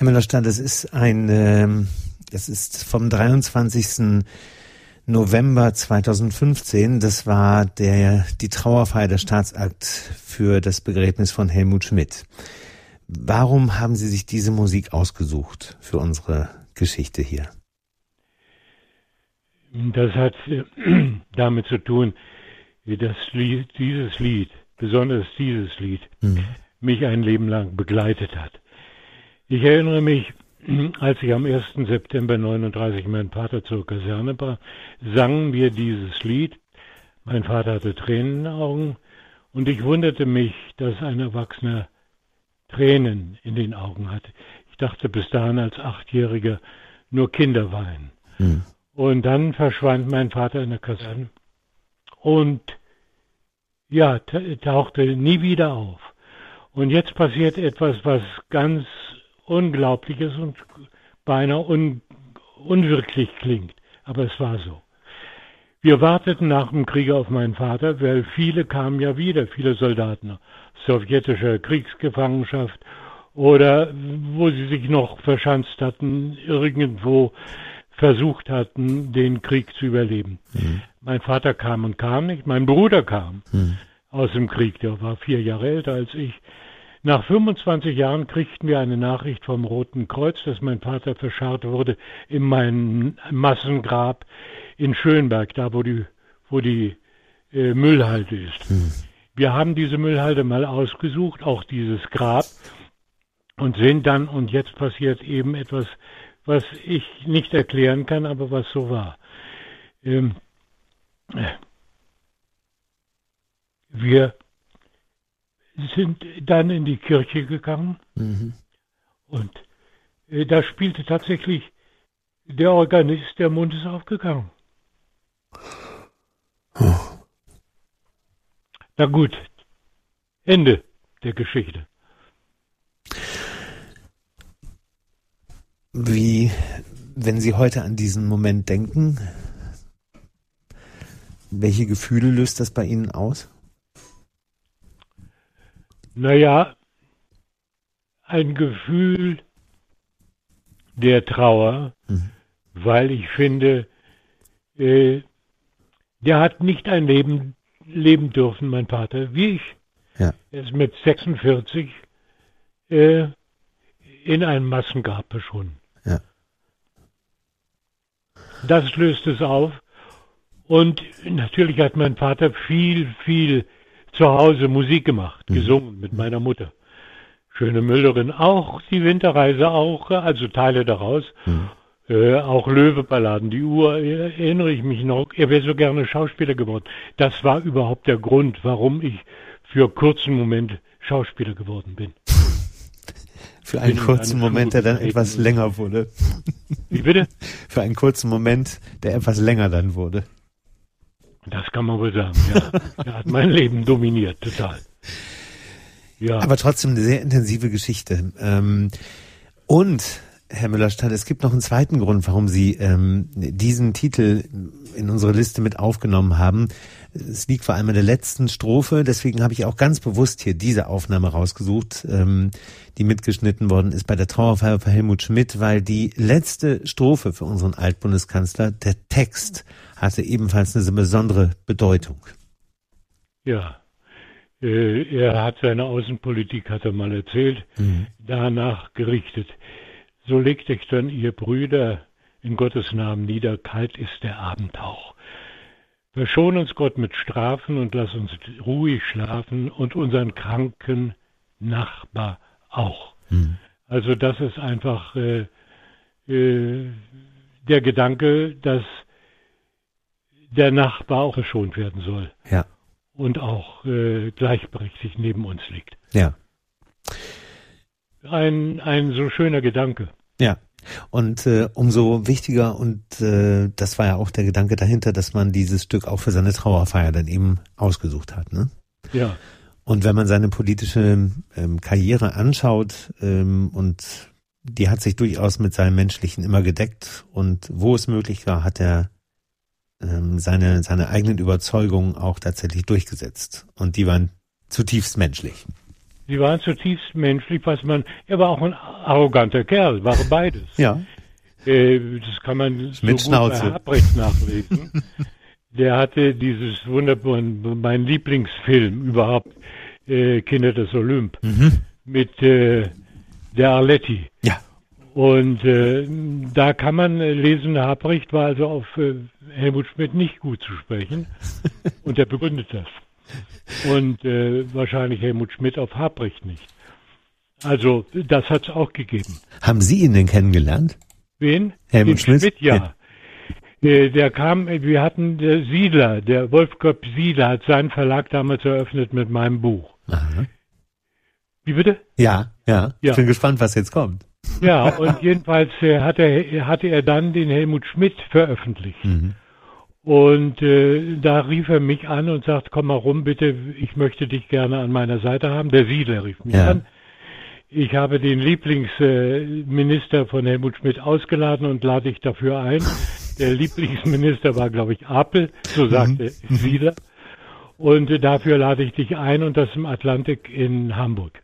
Herr Müller-Stahl, das ist ein, ähm, das ist vom 23. November 2015. Das war der, die Trauerfeier der Staatsakt für das Begräbnis von Helmut Schmidt. Warum haben Sie sich diese Musik ausgesucht für unsere Geschichte hier? Das hat äh, damit zu tun, dass dieses Lied, besonders dieses Lied, mhm. mich ein Leben lang begleitet hat. Ich erinnere mich, als ich am 1. September 39 meinen Vater zur Kaserne brachte, sangen wir dieses Lied. Mein Vater hatte Tränen in den Augen und ich wunderte mich, dass ein Erwachsener Tränen in den Augen hatte. Ich dachte bis dahin als Achtjähriger nur Kinder weinen. Hm. Und dann verschwand mein Vater in der Kaserne und ja, tauchte nie wieder auf. Und jetzt passiert etwas, was ganz Unglaubliches und beinahe un unwirklich klingt. Aber es war so. Wir warteten nach dem Krieg auf meinen Vater, weil viele kamen ja wieder, viele Soldaten, sowjetischer Kriegsgefangenschaft oder wo sie sich noch verschanzt hatten, irgendwo versucht hatten, den Krieg zu überleben. Mhm. Mein Vater kam und kam nicht, mein Bruder kam mhm. aus dem Krieg, der war vier Jahre älter als ich. Nach 25 Jahren kriegten wir eine Nachricht vom Roten Kreuz, dass mein Vater verscharrt wurde in meinem Massengrab in Schönberg, da wo die, wo die äh, Müllhalde ist. Hm. Wir haben diese Müllhalde mal ausgesucht, auch dieses Grab, und sind dann, und jetzt passiert eben etwas, was ich nicht erklären kann, aber was so war. Ähm, wir sind dann in die Kirche gegangen mhm. und äh, da spielte tatsächlich der Organist, der Mund ist aufgegangen. Oh. Na gut, Ende der Geschichte. Wie, wenn Sie heute an diesen Moment denken, welche Gefühle löst das bei Ihnen aus? Naja, ein Gefühl der Trauer, mhm. weil ich finde, äh, der hat nicht ein Leben leben dürfen, mein Vater, wie ich. Ja. Er ist mit 46 äh, in ein Massengrab verschwunden. Ja. Das löst es auf. Und natürlich hat mein Vater viel, viel zu Hause Musik gemacht, mhm. gesungen mit meiner Mutter. Schöne Müllerin auch, die Winterreise auch, also Teile daraus. Mhm. Äh, auch Löweballaden, die Uhr, erinnere ich mich noch. Er wäre so gerne Schauspieler geworden. Das war überhaupt der Grund, warum ich für kurzen Moment Schauspieler geworden bin. Für einen bin kurzen Moment, der dann etwas länger wurde. Wie bitte? Für einen kurzen Moment, der etwas länger dann wurde. Das kann man wohl sagen, ja. er hat mein Leben dominiert, total. Ja. Aber trotzdem eine sehr intensive Geschichte. Ähm, und Herr Müller-Stahl, es gibt noch einen zweiten Grund, warum Sie ähm, diesen Titel in unsere Liste mit aufgenommen haben. Es liegt vor allem in der letzten Strophe, deswegen habe ich auch ganz bewusst hier diese Aufnahme rausgesucht, ähm, die mitgeschnitten worden ist bei der Trauerfeier für Helmut Schmidt, weil die letzte Strophe für unseren Altbundeskanzler, der Text, hatte ebenfalls eine besondere Bedeutung. Ja, äh, er hat seine Außenpolitik, hat er mal erzählt, mhm. danach gerichtet. So legt euch dann, ihr Brüder, in Gottes Namen nieder, kalt ist der Abendhauch. Verschon uns Gott mit Strafen und lass uns ruhig schlafen und unseren kranken Nachbar auch. Mhm. Also das ist einfach äh, äh, der Gedanke, dass der Nachbar auch verschont werden soll. Ja. Und auch äh, gleichberechtigt neben uns liegt. Ja. Ein, ein so schöner Gedanke. Ja. Und äh, umso wichtiger, und äh, das war ja auch der Gedanke dahinter, dass man dieses Stück auch für seine Trauerfeier dann eben ausgesucht hat. Ne? Ja. Und wenn man seine politische ähm, Karriere anschaut ähm, und die hat sich durchaus mit seinem Menschlichen immer gedeckt und wo es möglich war, hat er ähm, seine, seine eigenen Überzeugungen auch tatsächlich durchgesetzt. Und die waren zutiefst menschlich. Die waren zutiefst menschlich, was man, er war auch ein arroganter Kerl, war beides. Ja. Äh, das kann man so Mit gut Schnauze. bei Habrecht nachlesen. Der hatte dieses wunderbare, mein Lieblingsfilm überhaupt, äh, Kinder des Olymp, mhm. mit äh, der Arletti. Ja. Und äh, da kann man lesen, Habrecht war also auf äh, Helmut Schmidt nicht gut zu sprechen. und er begründet das. Und äh, wahrscheinlich Helmut Schmidt auf Habrecht nicht. Also das hat es auch gegeben. Haben Sie ihn denn kennengelernt? Wen? Helmut Den Schmidt? Schmidt ja. Äh, Der kam, wir hatten der Siedler, der Wolfgang Siedler hat seinen Verlag damals eröffnet mit meinem Buch. Aha. Wie bitte? Ja, ja, Ja. Ich bin gespannt, was jetzt kommt. Ja, und jedenfalls äh, hatte, er- hatte er dann den Helmut Schmidt veröffentlicht. Mhm. Und äh, da rief er mich an und sagt, komm mal rum, bitte, ich möchte dich gerne an meiner Seite haben. Der Siedler rief mich Ja. an. Ich habe den Lieblingsminister von Helmut Schmidt ausgeladen und lade dich dafür ein. Der Lieblingsminister war, glaube ich, Apel, so sagte Siedler. Und äh, dafür lade ich dich ein und das im Atlantik in Hamburg.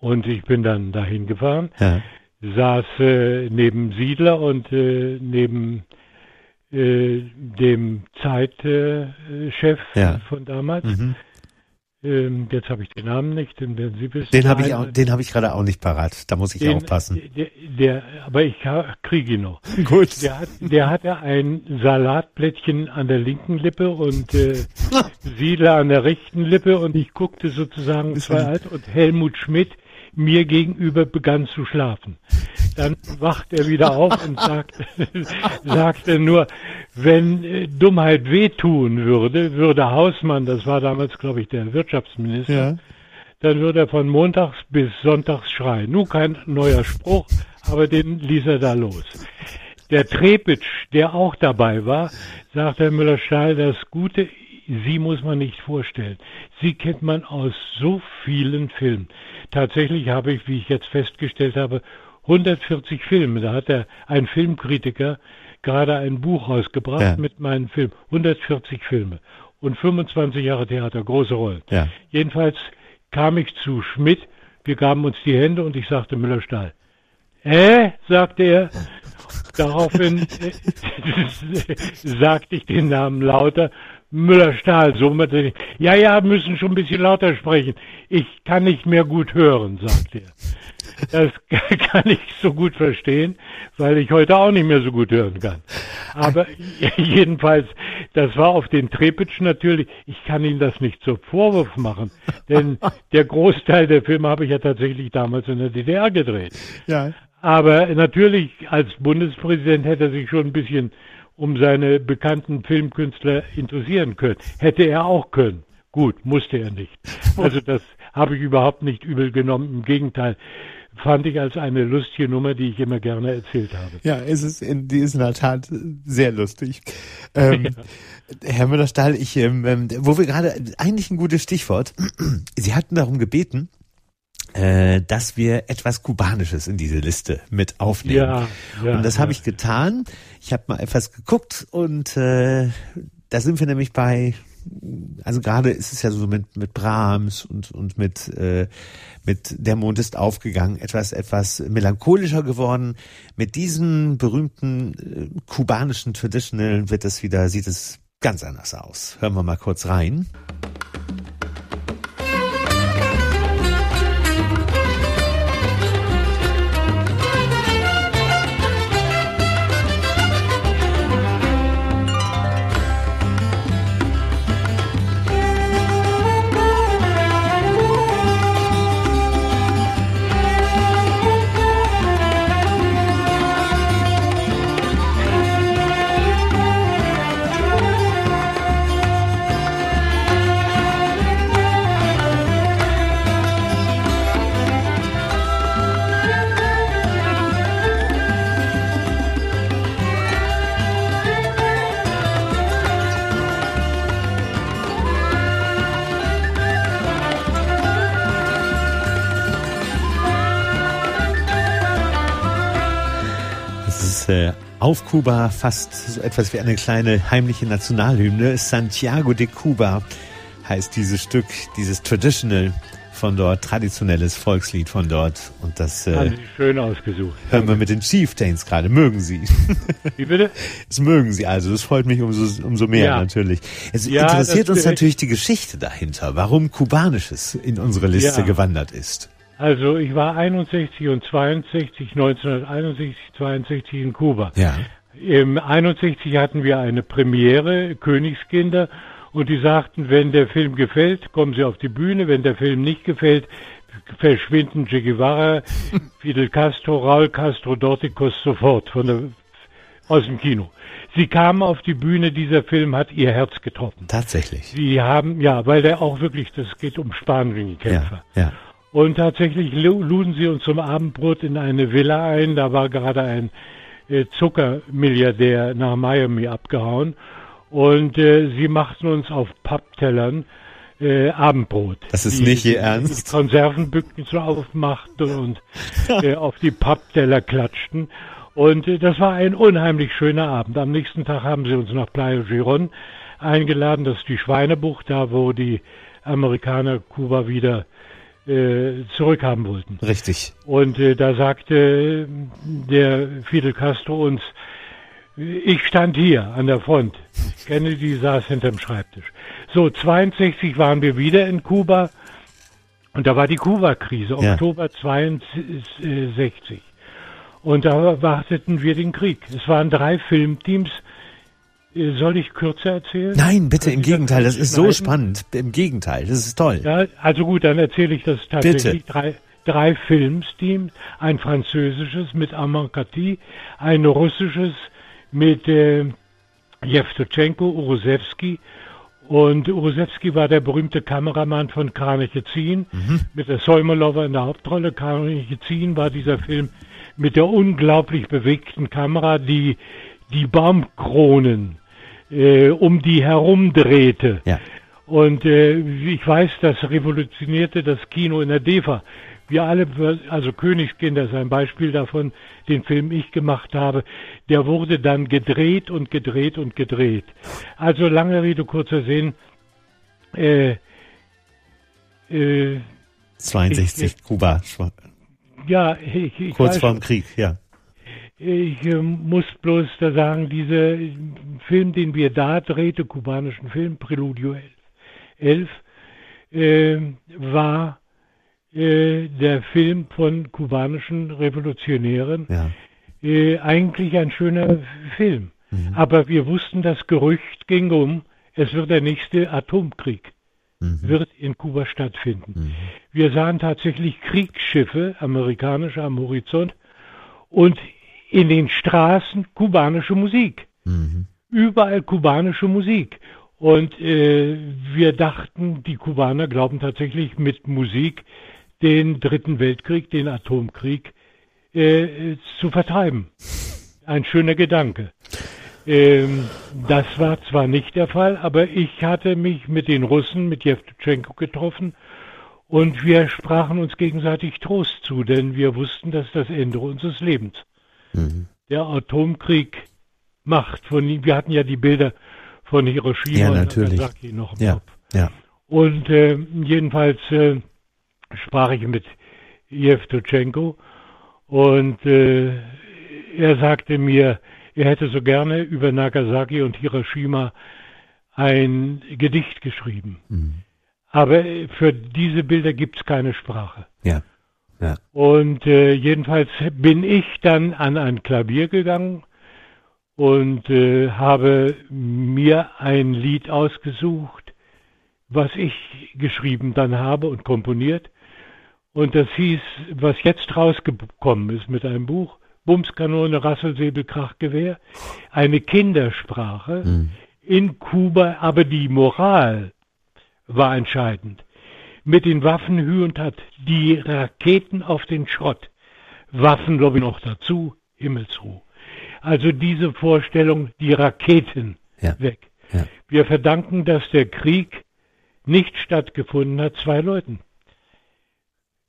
Und ich bin dann dahin gefahren Ja. saß äh, neben Siedler und äh, neben äh, dem Zeitchef äh, Ja. von damals. Mhm. Ähm, jetzt habe ich den Namen nicht, den werden Sie wissen. Den habe ich, auch- den habe ich gerade auch nicht parat. Da muss ich den- aufpassen. Der, der, aber ich kriege ihn noch. Gut. Der, hat, der hatte ein Salatblättchen an der linken Lippe und äh, Siedler an der rechten Lippe und ich guckte sozusagen zwei alt und Helmut Schmidt mir gegenüber begann zu schlafen. Dann wacht er wieder auf und sagte, sagte nur, wenn äh, Dummheit wehtun würde, würde Hausmann, das war damals, glaube ich, der Wirtschaftsminister, Ja. dann würde er von montags bis sonntags schreien. Nun kein neuer Spruch, aber den ließ er da los. Der Trepitsch, der auch dabei war, sagte Herr Müller-Stahl, das Gute, Sie muss man nicht vorstellen. Sie kennt man aus so vielen Filmen. Tatsächlich habe ich, wie ich jetzt festgestellt habe, 140 Filme. Da hat er ein Filmkritiker gerade ein Buch rausgebracht Ja. mit meinen Filmen. 140 Filme und 25 Jahre Theater, große Rollen. Ja. Jedenfalls kam ich zu Schmidt, wir gaben uns die Hände und ich sagte Müller-Stahl. Äh, sagte er. Daraufhin äh, sagte ich den Namen lauter. Müller-Stahl, so mit Ja, ja, müssen schon ein bisschen lauter sprechen. Ich kann nicht mehr gut hören, sagte er. Das kann ich so gut verstehen, weil ich heute auch nicht mehr so gut hören kann. Aber jedenfalls, das war auf den Trepitsch natürlich. Ich kann Ihnen das nicht zum Vorwurf machen, denn der Großteil der Filme habe ich ja tatsächlich damals in der DDR gedreht. Ja. Aber natürlich als Bundespräsident hätte er sich schon ein bisschen um seine bekannten Filmkünstler interessieren können. Hätte er auch können. Gut, musste er nicht. Also das habe ich überhaupt nicht übel genommen. Im Gegenteil, fand ich als eine lustige Nummer, die ich immer gerne erzählt habe. Ja, es ist in, die ist in der Tat sehr lustig. Ähm, Herr Müller-Stahl, ich, ähm, ähm, wo wir gerade, eigentlich ein gutes Stichwort. Sie hatten darum gebeten, äh, dass wir etwas Kubanisches in diese Liste mit aufnehmen. Ja, ja, und das ja. habe ich getan. Ich habe mal etwas geguckt und äh, da sind wir nämlich bei, also gerade ist es ja so mit, mit Brahms und, und mit, äh, mit Der Mond ist aufgegangen, etwas, etwas melancholischer geworden. Mit diesem berühmten äh, kubanischen Traditional wird es wieder, sieht es ganz anders aus. Hören wir mal kurz rein. Äh, auf Kuba fast so etwas wie eine kleine heimliche Nationalhymne. Santiago de Cuba heißt dieses Stück, dieses Traditional von dort, traditionelles Volkslied von dort. Und das äh, schön ausgesucht. hören wir mit den Chieftains gerade. Mögen Sie. Wie bitte? Das mögen Sie also. Das freut mich umso, umso mehr Ja. natürlich. Es Ja, interessiert uns natürlich die Geschichte dahinter, warum Kubanisches in unsere Liste Ja. gewandert ist. Also ich war 61 und 62, 1961, 62 in Kuba. Ja. Im 61 hatten wir eine Premiere, Königskinder, und die sagten, wenn der Film gefällt, kommen Sie auf die Bühne, wenn der Film nicht gefällt, verschwinden Che Guevara, Fidel Castro, Raul Castro, Dorticos sofort von der, aus dem Kino. Sie kamen auf die Bühne, dieser Film hat ihr Herz getroffen. Tatsächlich. Sie haben, ja, weil der auch wirklich, das geht um Spanien-Kämpfer. Ja, ja. Und tatsächlich luden sie uns zum Abendbrot in eine Villa ein. Da war gerade ein äh, Zuckermilliardär nach Miami abgehauen. Und äh, sie machten uns auf Papptellern äh, Abendbrot. Das ist die, nicht Ihr Ernst? Die Konservenbücken so aufmachten und äh, auf die Pappteller klatschten. Und äh, das war ein unheimlich schöner Abend. Am nächsten Tag haben sie uns nach Playa Giron eingeladen. Das ist die Schweinebucht, da wo die Amerikaner Kuba wieder äh, zurückhaben wollten. Richtig. Und äh, da sagte der Fidel Castro uns, ich stand hier an der Front. Kennedy saß hinterm Schreibtisch. So, 62 waren wir wieder in Kuba und da war die Kuba-Krise, ja. Oktober 62. Und da warteten wir den Krieg. Es waren drei Filmteams. Soll ich kürzer erzählen? Nein, bitte, im Gegenteil, das ist so spannend. Im Gegenteil, das ist toll. Ja, also gut, dann erzähle ich das tatsächlich. Bitte. Drei, drei Filmsteams, ein französisches mit Amankati, ein russisches mit äh, Jewtuschenko, Urosewski. Und Urosewski war der berühmte Kameramann von Kraniche Ziehen, mhm. mit der Soimolova in der Hauptrolle. Kraniche Ziehen war dieser Film mit der unglaublich bewegten Kamera, die die Baumkronen äh, um die herumdrehte. Ja. Und äh, ich weiß, das revolutionierte das Kino in der DEFA wir alle, also Königskinder ist ein Beispiel davon, den Film ich gemacht habe, der wurde dann gedreht und gedreht und gedreht. Also lange Rede, kurzer Sinn. Äh, äh, 62 ich, Kuba. Ja, ich, ich kurz vorm Krieg, ja. Ich äh, muss bloß da sagen, dieser Film, den wir da drehte, kubanischen Film, Preludio 11, 11 äh, war äh, der Film von kubanischen Revolutionären. Ja. Äh, eigentlich ein schöner Film. Mhm. Aber wir wussten, das Gerücht ging um, es wird der nächste Atomkrieg mhm. wird in Kuba stattfinden. Mhm. Wir sahen tatsächlich Kriegsschiffe, amerikanische am Horizont und in den Straßen kubanische Musik. Mhm. Überall kubanische Musik. Und äh, wir dachten, die Kubaner glauben tatsächlich mit Musik den Dritten Weltkrieg, den Atomkrieg äh, zu vertreiben. Ein schöner Gedanke. Ähm, das war zwar nicht der Fall, aber ich hatte mich mit den Russen, mit Jewtuschenko getroffen und wir sprachen uns gegenseitig Trost zu, denn wir wussten, dass das Ende unseres Lebens. Mhm. Der Atomkrieg macht von wir hatten ja die Bilder von Hiroshima ja, und Nagasaki noch im ja, Kopf. Ja. Und äh, jedenfalls äh, sprach ich mit Jewtuschenko und äh, er sagte mir, er hätte so gerne über Nagasaki und Hiroshima ein Gedicht geschrieben. Mhm. Aber für diese Bilder gibt es keine Sprache. Ja. Ja. Und äh, jedenfalls bin ich dann an ein Klavier gegangen und äh, habe mir ein Lied ausgesucht, was ich geschrieben dann habe und komponiert. Und das hieß, was jetzt rausgekommen ist mit einem Buch, Bumskanone, Rasselsäbel, Krachgewehr, eine Kindersprache mhm. in Kuba, aber die Moral war entscheidend. Mit den Waffen hü und hat die Raketen auf den Schrott, Waffenlobby noch dazu, Himmelsruhe. Also diese Vorstellung, die Raketen ja. weg. Ja. Wir verdanken, dass der Krieg nicht stattgefunden hat, zwei Leuten.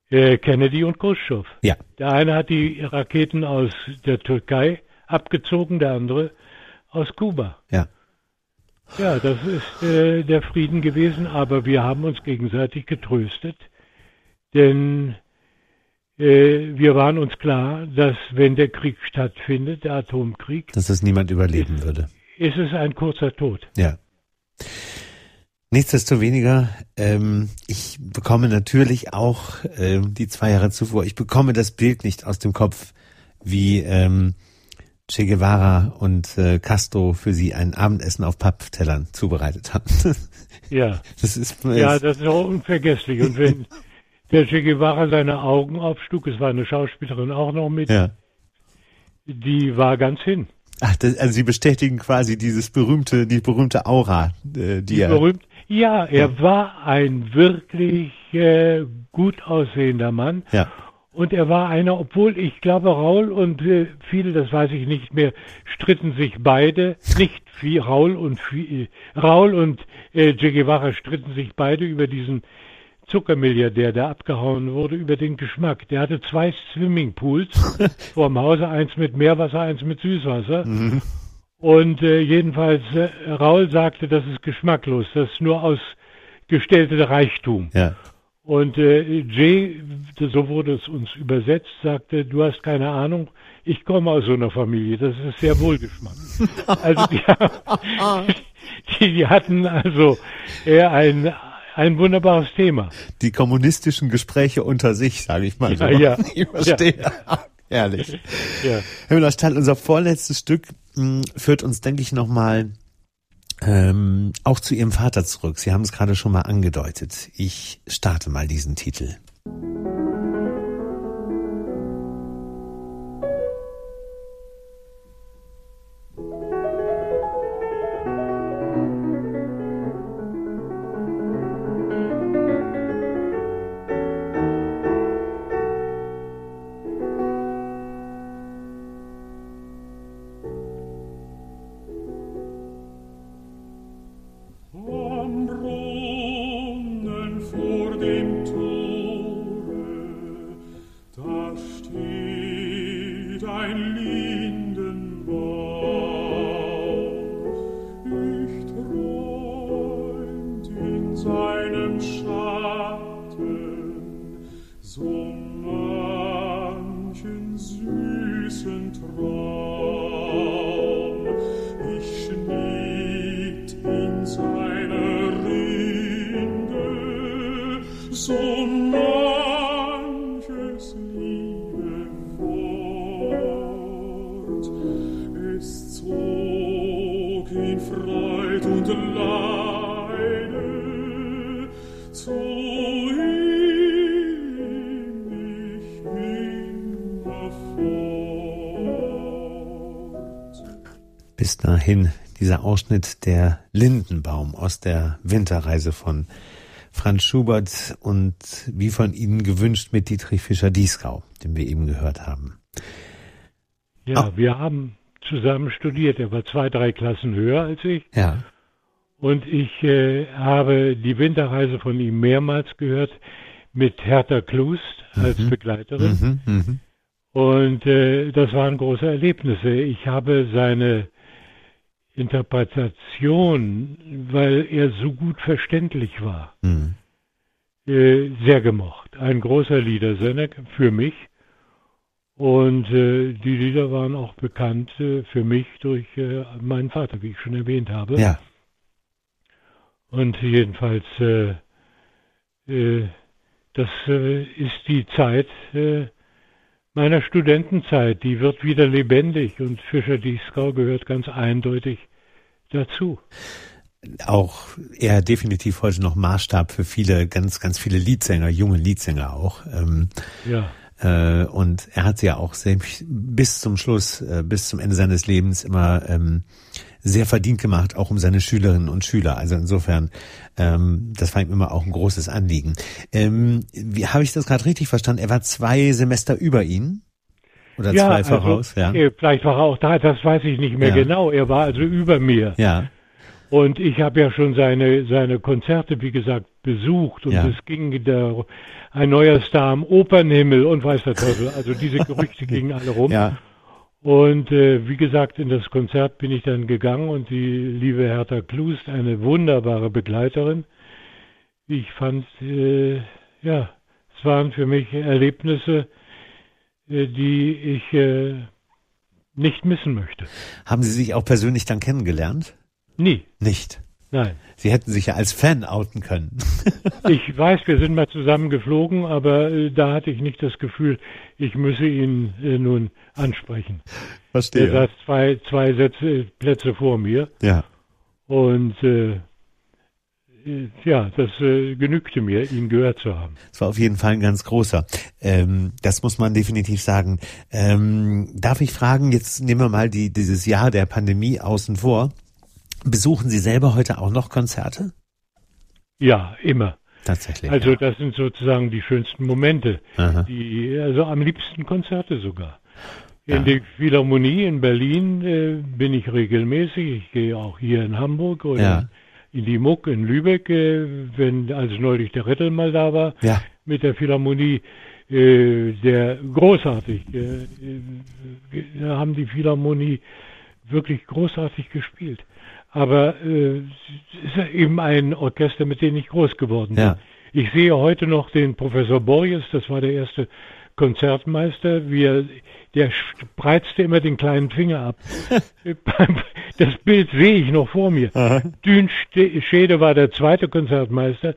Äh, Kennedy und Khrushchev. Ja. Der eine hat die Raketen aus der Türkei abgezogen, der andere aus Kuba. Ja. Ja, das ist äh, der Frieden gewesen, aber wir haben uns gegenseitig getröstet, denn äh, wir waren uns klar, dass wenn der Krieg stattfindet, der Atomkrieg, dass es niemand überleben ist, würde. Ist es ein kurzer Tod. Ja. Nichtsdestoweniger, ähm, ich bekomme natürlich auch ähm, die zwei Jahre zuvor, ich bekomme das Bild nicht aus dem Kopf, wie ähm, Che Guevara und äh, Castro für sie ein Abendessen auf Papptellern zubereitet haben. ja. Das ist, ja, das ist auch unvergesslich. Und wenn der Che Guevara seine Augen aufschlug, es war eine Schauspielerin auch noch mit, Ja. die war ganz hin. Ach, das, also Sie bestätigen quasi dieses berühmte, die berühmte Aura, äh, die, Die er. berühmt. Ja, er war ein wirklich äh, gut aussehender Mann. Ja. Und er war einer, obwohl ich glaube, Raul und äh, viele, das weiß ich nicht mehr, stritten sich beide, nicht wie Raul und äh, Raul und äh, Che Guevara stritten sich beide über diesen Zuckermilliardär, der abgehauen wurde, über den Geschmack. Der hatte zwei Swimmingpools vorm Hause, eins mit Meerwasser, eins mit Süßwasser. Und äh, jedenfalls, äh, Raul sagte, das ist geschmacklos, das ist nur ausgestellte Reichtum. Ja. Und äh, Jay, so wurde es uns übersetzt, sagte, du hast keine Ahnung, ich komme aus so einer Familie, das ist sehr wohlgeschmack. also die, die, die hatten also äh, ein, ein wunderbares Thema. Die kommunistischen Gespräche unter sich, sage ich mal so. Ja, ja. Ich verstehe. Herrlich. Ja. Herr Müller-Stahl, unser vorletztes Stück mh, führt uns, denke ich, nochmal ähm, auch zu Ihrem Vater zurück. Sie haben es gerade schon mal angedeutet. Ich starte mal diesen Titel. Am Ausschnitt der Lindenbaum aus der Winterreise von Franz Schubert und wie von Ihnen gewünscht mit Dietrich Fischer-Dieskau, den wir eben gehört haben. Ja, Ah. wir haben zusammen studiert. Er war zwei, drei Klassen höher als ich. Ja, Und ich äh, habe die Winterreise von ihm mehrmals gehört mit Hertha Klust als Begleiterin. mhm, mhm. Und äh, das waren große Erlebnisse. Ich habe seine Interpretation, weil er so gut verständlich war, Mhm. äh, sehr gemocht. Ein großer Liedersänger für mich. Und äh, die Lieder waren auch bekannt äh, für mich durch äh, meinen Vater, wie ich schon erwähnt habe. Ja, Und jedenfalls, äh, äh, das ist die Zeit meiner Studentenzeit. Die wird wieder lebendig und Fischer-Dieskau gehört ganz eindeutig dazu. auch er definitiv heute noch Maßstab für viele, ganz, ganz viele Liedsänger, junge Liedsänger auch. Ähm, Ja, Äh, und er hat sie ja auch selbst bis zum Schluss, äh, bis zum Ende seines Lebens immer ähm, sehr verdient gemacht, auch um seine Schülerinnen und Schüler. Also insofern, ähm, das war ihm immer auch ein großes Anliegen. Ähm, wie habe ich das gerade richtig verstanden? Er war zwei Semester über ihn? Oder ja zwei voraus? also, ja. vielleicht war er auch da, das weiß ich nicht mehr Ja. genau. Er war also über mir. ja, Und ich habe ja schon seine, seine Konzerte, wie gesagt, besucht. Und Ja. es ging da ein neuer Star am Opernhimmel und weiß der Teufel. Also diese Gerüchte gingen alle rum. ja, Und äh, wie gesagt, in das Konzert bin ich dann gegangen und die liebe Hertha Klust, eine wunderbare Begleiterin. Ich fand, äh, ja, es waren für mich Erlebnisse, äh, die ich äh, nicht missen möchte. Haben Sie sich auch persönlich dann kennengelernt? Nie, Nicht. nein. Sie hätten sich ja als Fan outen können. Ich weiß, wir sind mal zusammen geflogen, aber äh, da hatte ich nicht das Gefühl, ich müsse ihn äh, nun ansprechen. Er Verstehe. saß zwei, zwei Sätze, Plätze vor mir Ja. und äh, äh, ja, das äh, genügte mir, ihn gehört zu haben. Es war auf jeden Fall ein ganz großer. Ähm, das muss man definitiv sagen. Ähm, darf ich fragen, jetzt nehmen wir mal die, dieses Jahr der Pandemie außen vor. Besuchen Sie selber heute auch noch Konzerte? Ja, immer. Tatsächlich. Also ja. das sind sozusagen die schönsten Momente. Aha. Die, also am liebsten Konzerte sogar. In Ja. der Philharmonie in Berlin äh, bin ich regelmäßig. Ich gehe auch hier in Hamburg oder Ja. in die Muck in Lübeck, äh, wenn als neulich der Rettel mal da war Ja. mit der Philharmonie. Äh, der großartig. Äh, äh, da haben die Philharmonie wirklich großartig gespielt. Aber äh, es ist eben ein Orchester, mit dem ich groß geworden bin. Ja. Ich sehe heute noch den Professor Borges, das war der erste Konzertmeister, wie er, der spreizte immer den kleinen Finger ab. das Bild sehe ich noch vor mir. Dün Ste- Schede war der zweite Konzertmeister.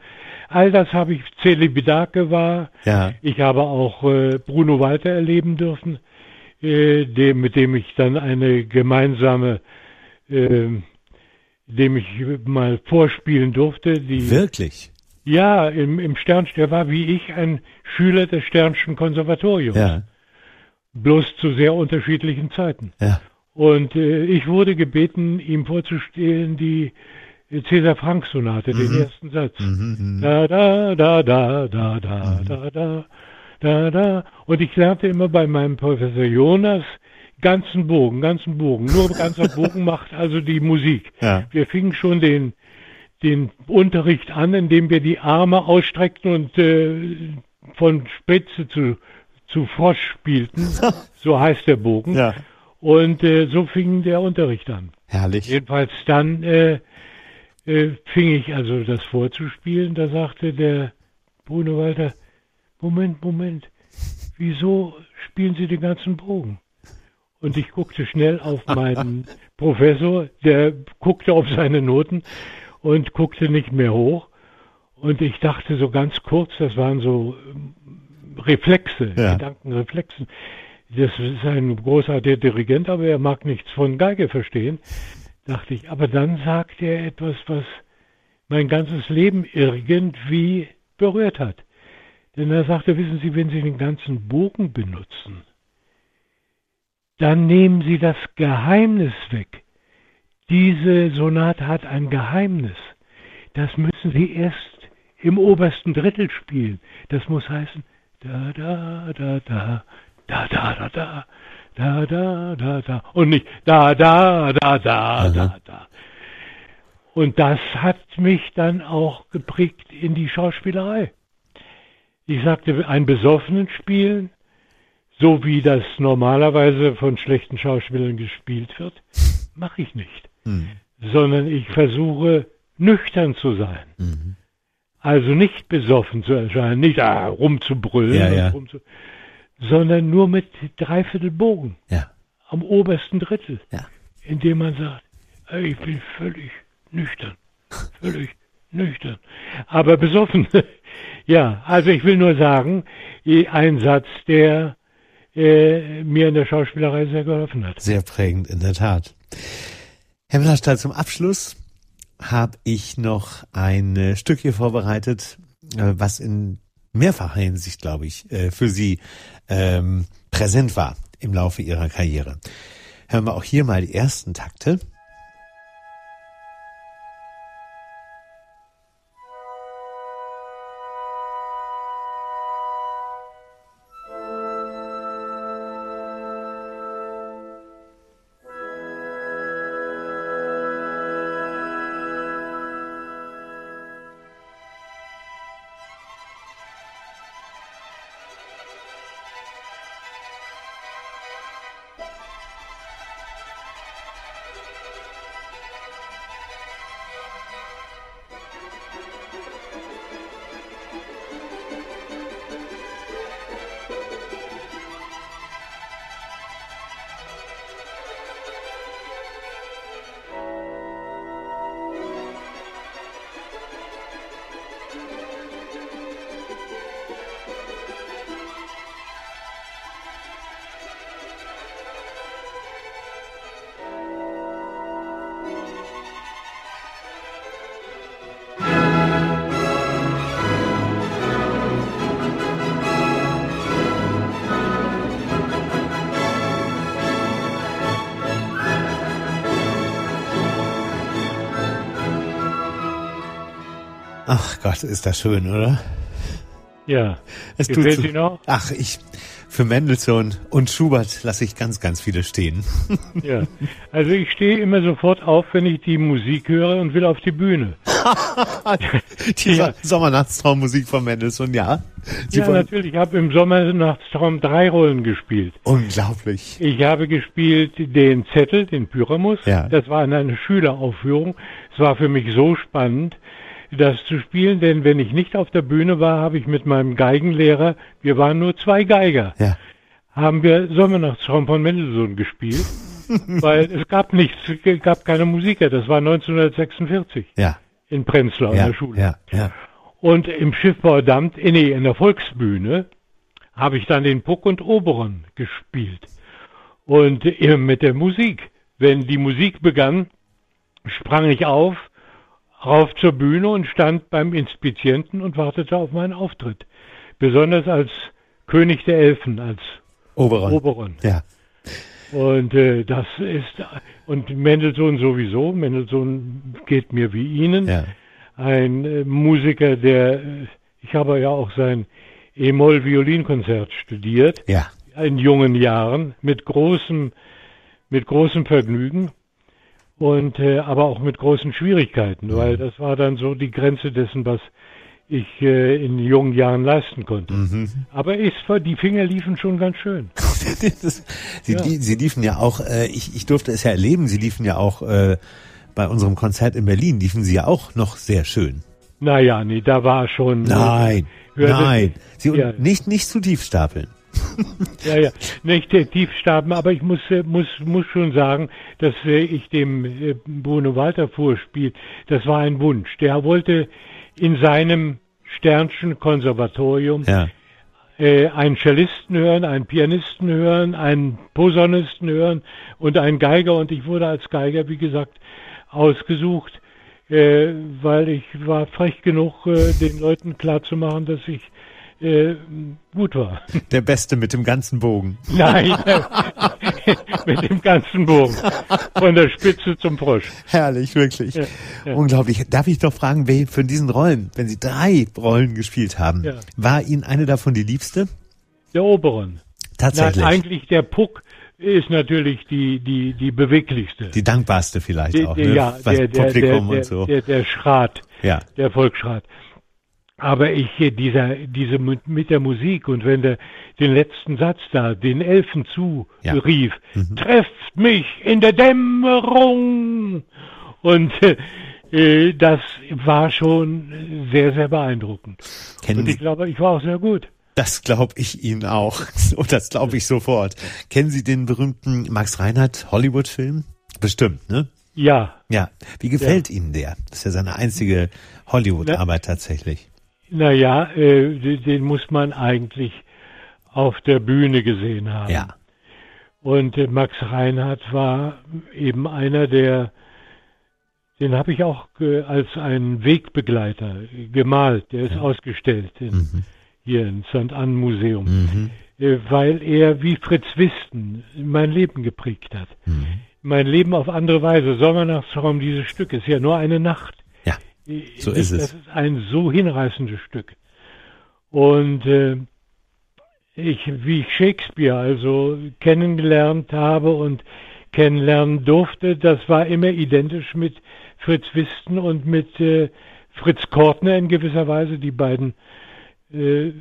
All das habe ich, Celi Bidake war, Ja. ich habe auch äh, Bruno Walter erleben dürfen, äh, dem, mit dem ich dann eine gemeinsame, äh, dem ich mal vorspielen durfte. Die, Wirklich? Ja, im, im Stern, der war wie ich ein Schüler des Sternschen Konservatoriums. Ja. Bloß zu sehr unterschiedlichen Zeiten. Ja. Und äh, ich wurde gebeten, ihm vorzustellen die Cäsar Frank Sonate, mhm. den ersten Satz. Mhm, mhm, da da da da da da mhm. da da da da. Und ich lernte immer bei meinem Professor Jonas ganzen Bogen, ganzen Bogen. Nur ganzer Bogen macht also die Musik. Ja. Wir fingen schon den den Unterricht an, indem wir die Arme ausstreckten und äh, von Spitze zu zu Frosch spielten. So heißt der Bogen. Ja. Und äh, so fing der Unterricht an. Herrlich. Jedenfalls dann äh, äh, fing ich also das vorzuspielen. Da sagte der Bruno Walter, Moment, Moment, wieso spielen Sie den ganzen Bogen? Und ich guckte schnell auf meinen Professor, der guckte auf seine Noten und guckte nicht mehr hoch. Und ich dachte so ganz kurz, das waren so ähm, Reflexe, Ja. Gedankenreflexen. Das ist ein großartiger Dirigent, aber er mag nichts von Geige verstehen, dachte ich. Aber dann sagte er etwas, was mein ganzes Leben irgendwie berührt hat. Denn er sagte, wissen Sie, wenn Sie den ganzen Bogen benutzen, dann nehmen Sie das Geheimnis weg. Diese Sonate hat ein Geheimnis. Das müssen Sie erst im obersten Drittel spielen. Das muss heißen, da, da, da, da, da, da, da, da, da, da, da, da, und nicht da, da, da, da, da, da. Und das hat mich dann auch geprägt in die Schauspielerei. Ich sagte, einen Besoffenen spielen, so wie das normalerweise von schlechten Schauspielern gespielt wird, mache ich nicht. Sondern ich versuche nüchtern zu sein. Also nicht besoffen zu erscheinen, nicht ah, rumzubrüllen, Ja, ja. rumzu sondern nur mit dreiviertel Bogen Ja. am obersten Drittel, indem man sagt, ich bin völlig nüchtern, völlig nüchtern, aber besoffen. ja, also ich will nur sagen, ein Satz, der äh, mir in der Schauspielerei sehr geholfen hat. Sehr prägend, in der Tat. Herr Millerstahl, zum Abschluss habe ich noch ein äh, Stück hier vorbereitet, äh, was in mehrfacher Hinsicht, glaube ich, äh, für Sie ähm, präsent war im Laufe Ihrer Karriere. Hören wir auch hier mal die ersten Takte. Ach Gott, ist das schön, oder? Ja. Es tut so- auch? Ach, ich, für Mendelssohn und Schubert lasse ich ganz, ganz viele stehen. Ja. Also ich stehe immer sofort auf, wenn ich die Musik höre und will auf die Bühne. Die Ja. Sommernachtstraummusik von Mendelssohn, ja. Sie ja, natürlich. Ich habe im Sommernachtstraum drei Rollen gespielt. unglaublich. Ich habe gespielt den Zettel, den Pyramus. Ja. Das war in einer Schüleraufführung. Es war für mich so spannend, das zu spielen, denn wenn ich nicht auf der Bühne war, habe ich mit meinem Geigenlehrer, wir waren nur zwei Geiger, Ja. haben wir Sommernachtstraum von Mendelssohn gespielt, weil es gab nichts, es gab keine Musiker. Das war 1946 Ja. in Prenzlau in Ja. der Schule. Und im Schiffbaudamt, äh, nee, in der Volksbühne, habe ich dann den Puck und Oberon gespielt. Und äh, mit der Musik. Wenn die Musik begann, sprang ich auf, rauf zur Bühne und stand beim Inspizienten und wartete auf meinen Auftritt. Besonders als König der Elfen, als Oberon. Oberon. Ja. Und äh, das ist, und Mendelssohn sowieso, Mendelssohn geht mir wie Ihnen Ja. ein äh, Musiker, der, äh, ich habe ja auch sein E-Moll-Violinkonzert studiert, Ja. in jungen Jahren, mit großem, mit großem Vergnügen und äh, aber auch mit großen Schwierigkeiten, weil das war dann so die Grenze dessen, was ich äh, in jungen Jahren leisten konnte. Aber ist, die Finger liefen schon ganz schön. das, sie, Ja. sie liefen ja auch, äh, ich, ich durfte es ja erleben, sie liefen ja auch äh, bei unserem Konzert in Berlin, liefen sie ja auch noch sehr schön. Naja, nee, da war schon. Nein, hörte- nein. Sie Ja. nicht, nicht zu tief stapeln. Ja, ja, nicht der Tiefstaben, aber ich muss, äh, muss, muss schon sagen, dass äh, ich dem äh, Bruno Walter vorspiel, das war ein Wunsch. Der wollte in seinem Sternchen Konservatorium Ja. äh, einen Cellisten hören, einen Pianisten hören, einen Posaunisten hören und einen Geiger. Und ich wurde als Geiger, wie gesagt, ausgesucht, äh, weil ich war frech genug, äh, den Leuten klarzumachen, dass ich äh, gut war. Der Beste mit dem ganzen Bogen. Nein, mit dem ganzen Bogen. Von der Spitze zum Frosch. Herrlich, wirklich. Ja, ja. Unglaublich. Darf ich doch fragen, wer für diesen Rollen, wenn Sie drei Rollen gespielt haben, Ja. war Ihnen eine davon die liebste? Der Oberon. Tatsächlich. eigentlich der Puck ist natürlich die, die, die beweglichste. die dankbarste vielleicht Die- auch, ne? ja, Was der, der, Publikum der, und so. der, der, der Schrat, ja. der Volksschrat. Aber ich, dieser, diese mit der Musik und wenn der den letzten Satz da den Elfen Ja. Mhm. zurief, trefft mich in der Dämmerung. Und äh, das war schon sehr, sehr beeindruckend. Kennen Und ich glaube, ich war auch sehr gut. das glaube ich Ihnen auch. Und das glaube ich sofort. Kennen Sie den berühmten Max Reinhardt Hollywood-Film? Bestimmt, ne? Ja, Ja. Wie gefällt Ihnen der? Das ist ja seine einzige Hollywood-Arbeit tatsächlich. Naja, äh, den, muss man eigentlich auf der Bühne gesehen haben. Ja. Und äh, Max Reinhardt war eben einer der, den habe ich auch äh, als einen Wegbegleiter gemalt. Der ist ausgestellt in, hier im St. Ann Museum, Mhm. äh, weil er wie Fritz Wisten mein Leben geprägt hat. Mhm. Mein Leben auf andere Weise. Sommernachtstraum, dieses Stück ist ja nur eine Nacht. So Das- ist es. Das ist ein so hinreißendes Stück. Und äh, ich, wie ich Shakespeare also kennengelernt habe und kennenlernen durfte, das war immer identisch mit Fritz Wisten und mit äh, Fritz Kortner in gewisser Weise, die beiden äh,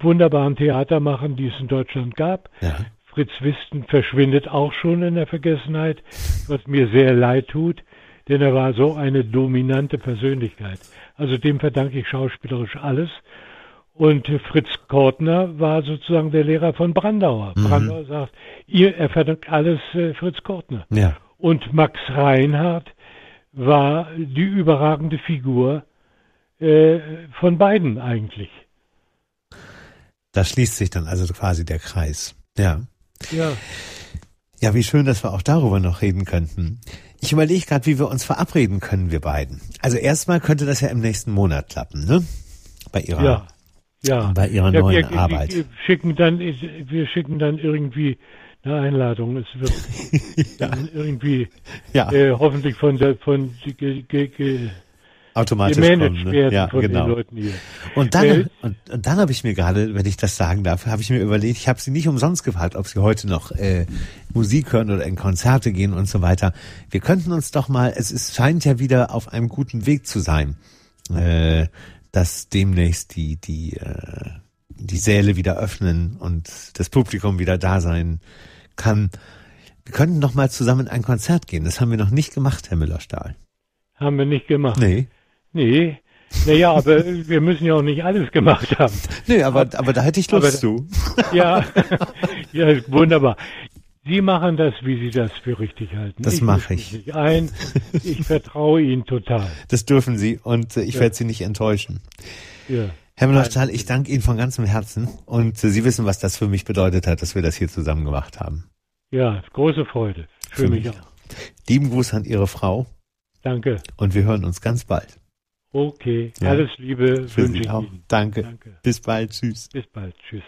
wunderbaren Theatermachern, die es in Deutschland gab. Ja. Fritz Wisten verschwindet auch schon in der Vergessenheit, was mir sehr leid tut, denn er war so eine dominante Persönlichkeit. Also dem verdanke ich schauspielerisch alles. Und Fritz Kortner war sozusagen der Lehrer von Brandauer. Brandauer sagt, ihr, er verdankt alles äh, Fritz Kortner. Ja. Und Max Reinhardt war die überragende Figur äh, von beiden eigentlich. Da schließt sich dann also quasi der Kreis. Ja. Ja. Ja, wie schön, dass wir auch darüber noch reden könnten. Ich überlege gerade, wie wir uns verabreden können, wir beiden. Also erstmal könnte das ja im nächsten Monat klappen, ne? Bei Ihrer. Ja, ja. Bei Ihrer ja, neuen wir, Arbeit. Wir schicken dann, wir schicken dann irgendwie eine Einladung. Es wird dann irgendwie Ja. äh, hoffentlich von der von ge, ge, ge, automatisch gemanagt kommen. Ne? Ja, von genau. den Leuten hier. Und dann, und, und dann habe ich mir gerade, wenn ich das sagen darf, habe ich mir überlegt, ich habe sie nicht umsonst gefragt, ob sie heute noch äh, Musik hören oder in Konzerte gehen und so weiter. Wir könnten uns doch mal, es ist, scheint ja wieder auf einem guten Weg zu sein, äh, dass demnächst die, die, äh, die Säle wieder öffnen und das Publikum wieder da sein kann. Wir könnten doch mal zusammen in ein Konzert gehen. Das haben wir noch nicht gemacht, Herr Müller-Stahl. Haben wir nicht gemacht. Nee. Nee. Naja, aber wir müssen ja auch nicht alles gemacht haben. Nee, aber, aber da hätte ich Lust Aber- zu. Ja, ja, wunderbar. Sie machen das, wie Sie das für richtig halten. Das ich mache ich. mich Nicht ein. Ich vertraue Ihnen total. Das dürfen Sie und ich Ja. werde Sie nicht enttäuschen. Ja. Herr Müller-Stahl, ich danke Ihnen von ganzem Herzen und Sie wissen, was das für mich bedeutet hat, dass wir das hier zusammen gemacht haben. ja, große Freude. Für, mich auch. Lieben Gruß an Ihre Frau Danke. und wir hören uns ganz bald. Okay. Ja. Alles Liebe wünsche ich. Ihnen. Danke. Danke. Bis bald. Tschüss. Bis bald. Tschüss.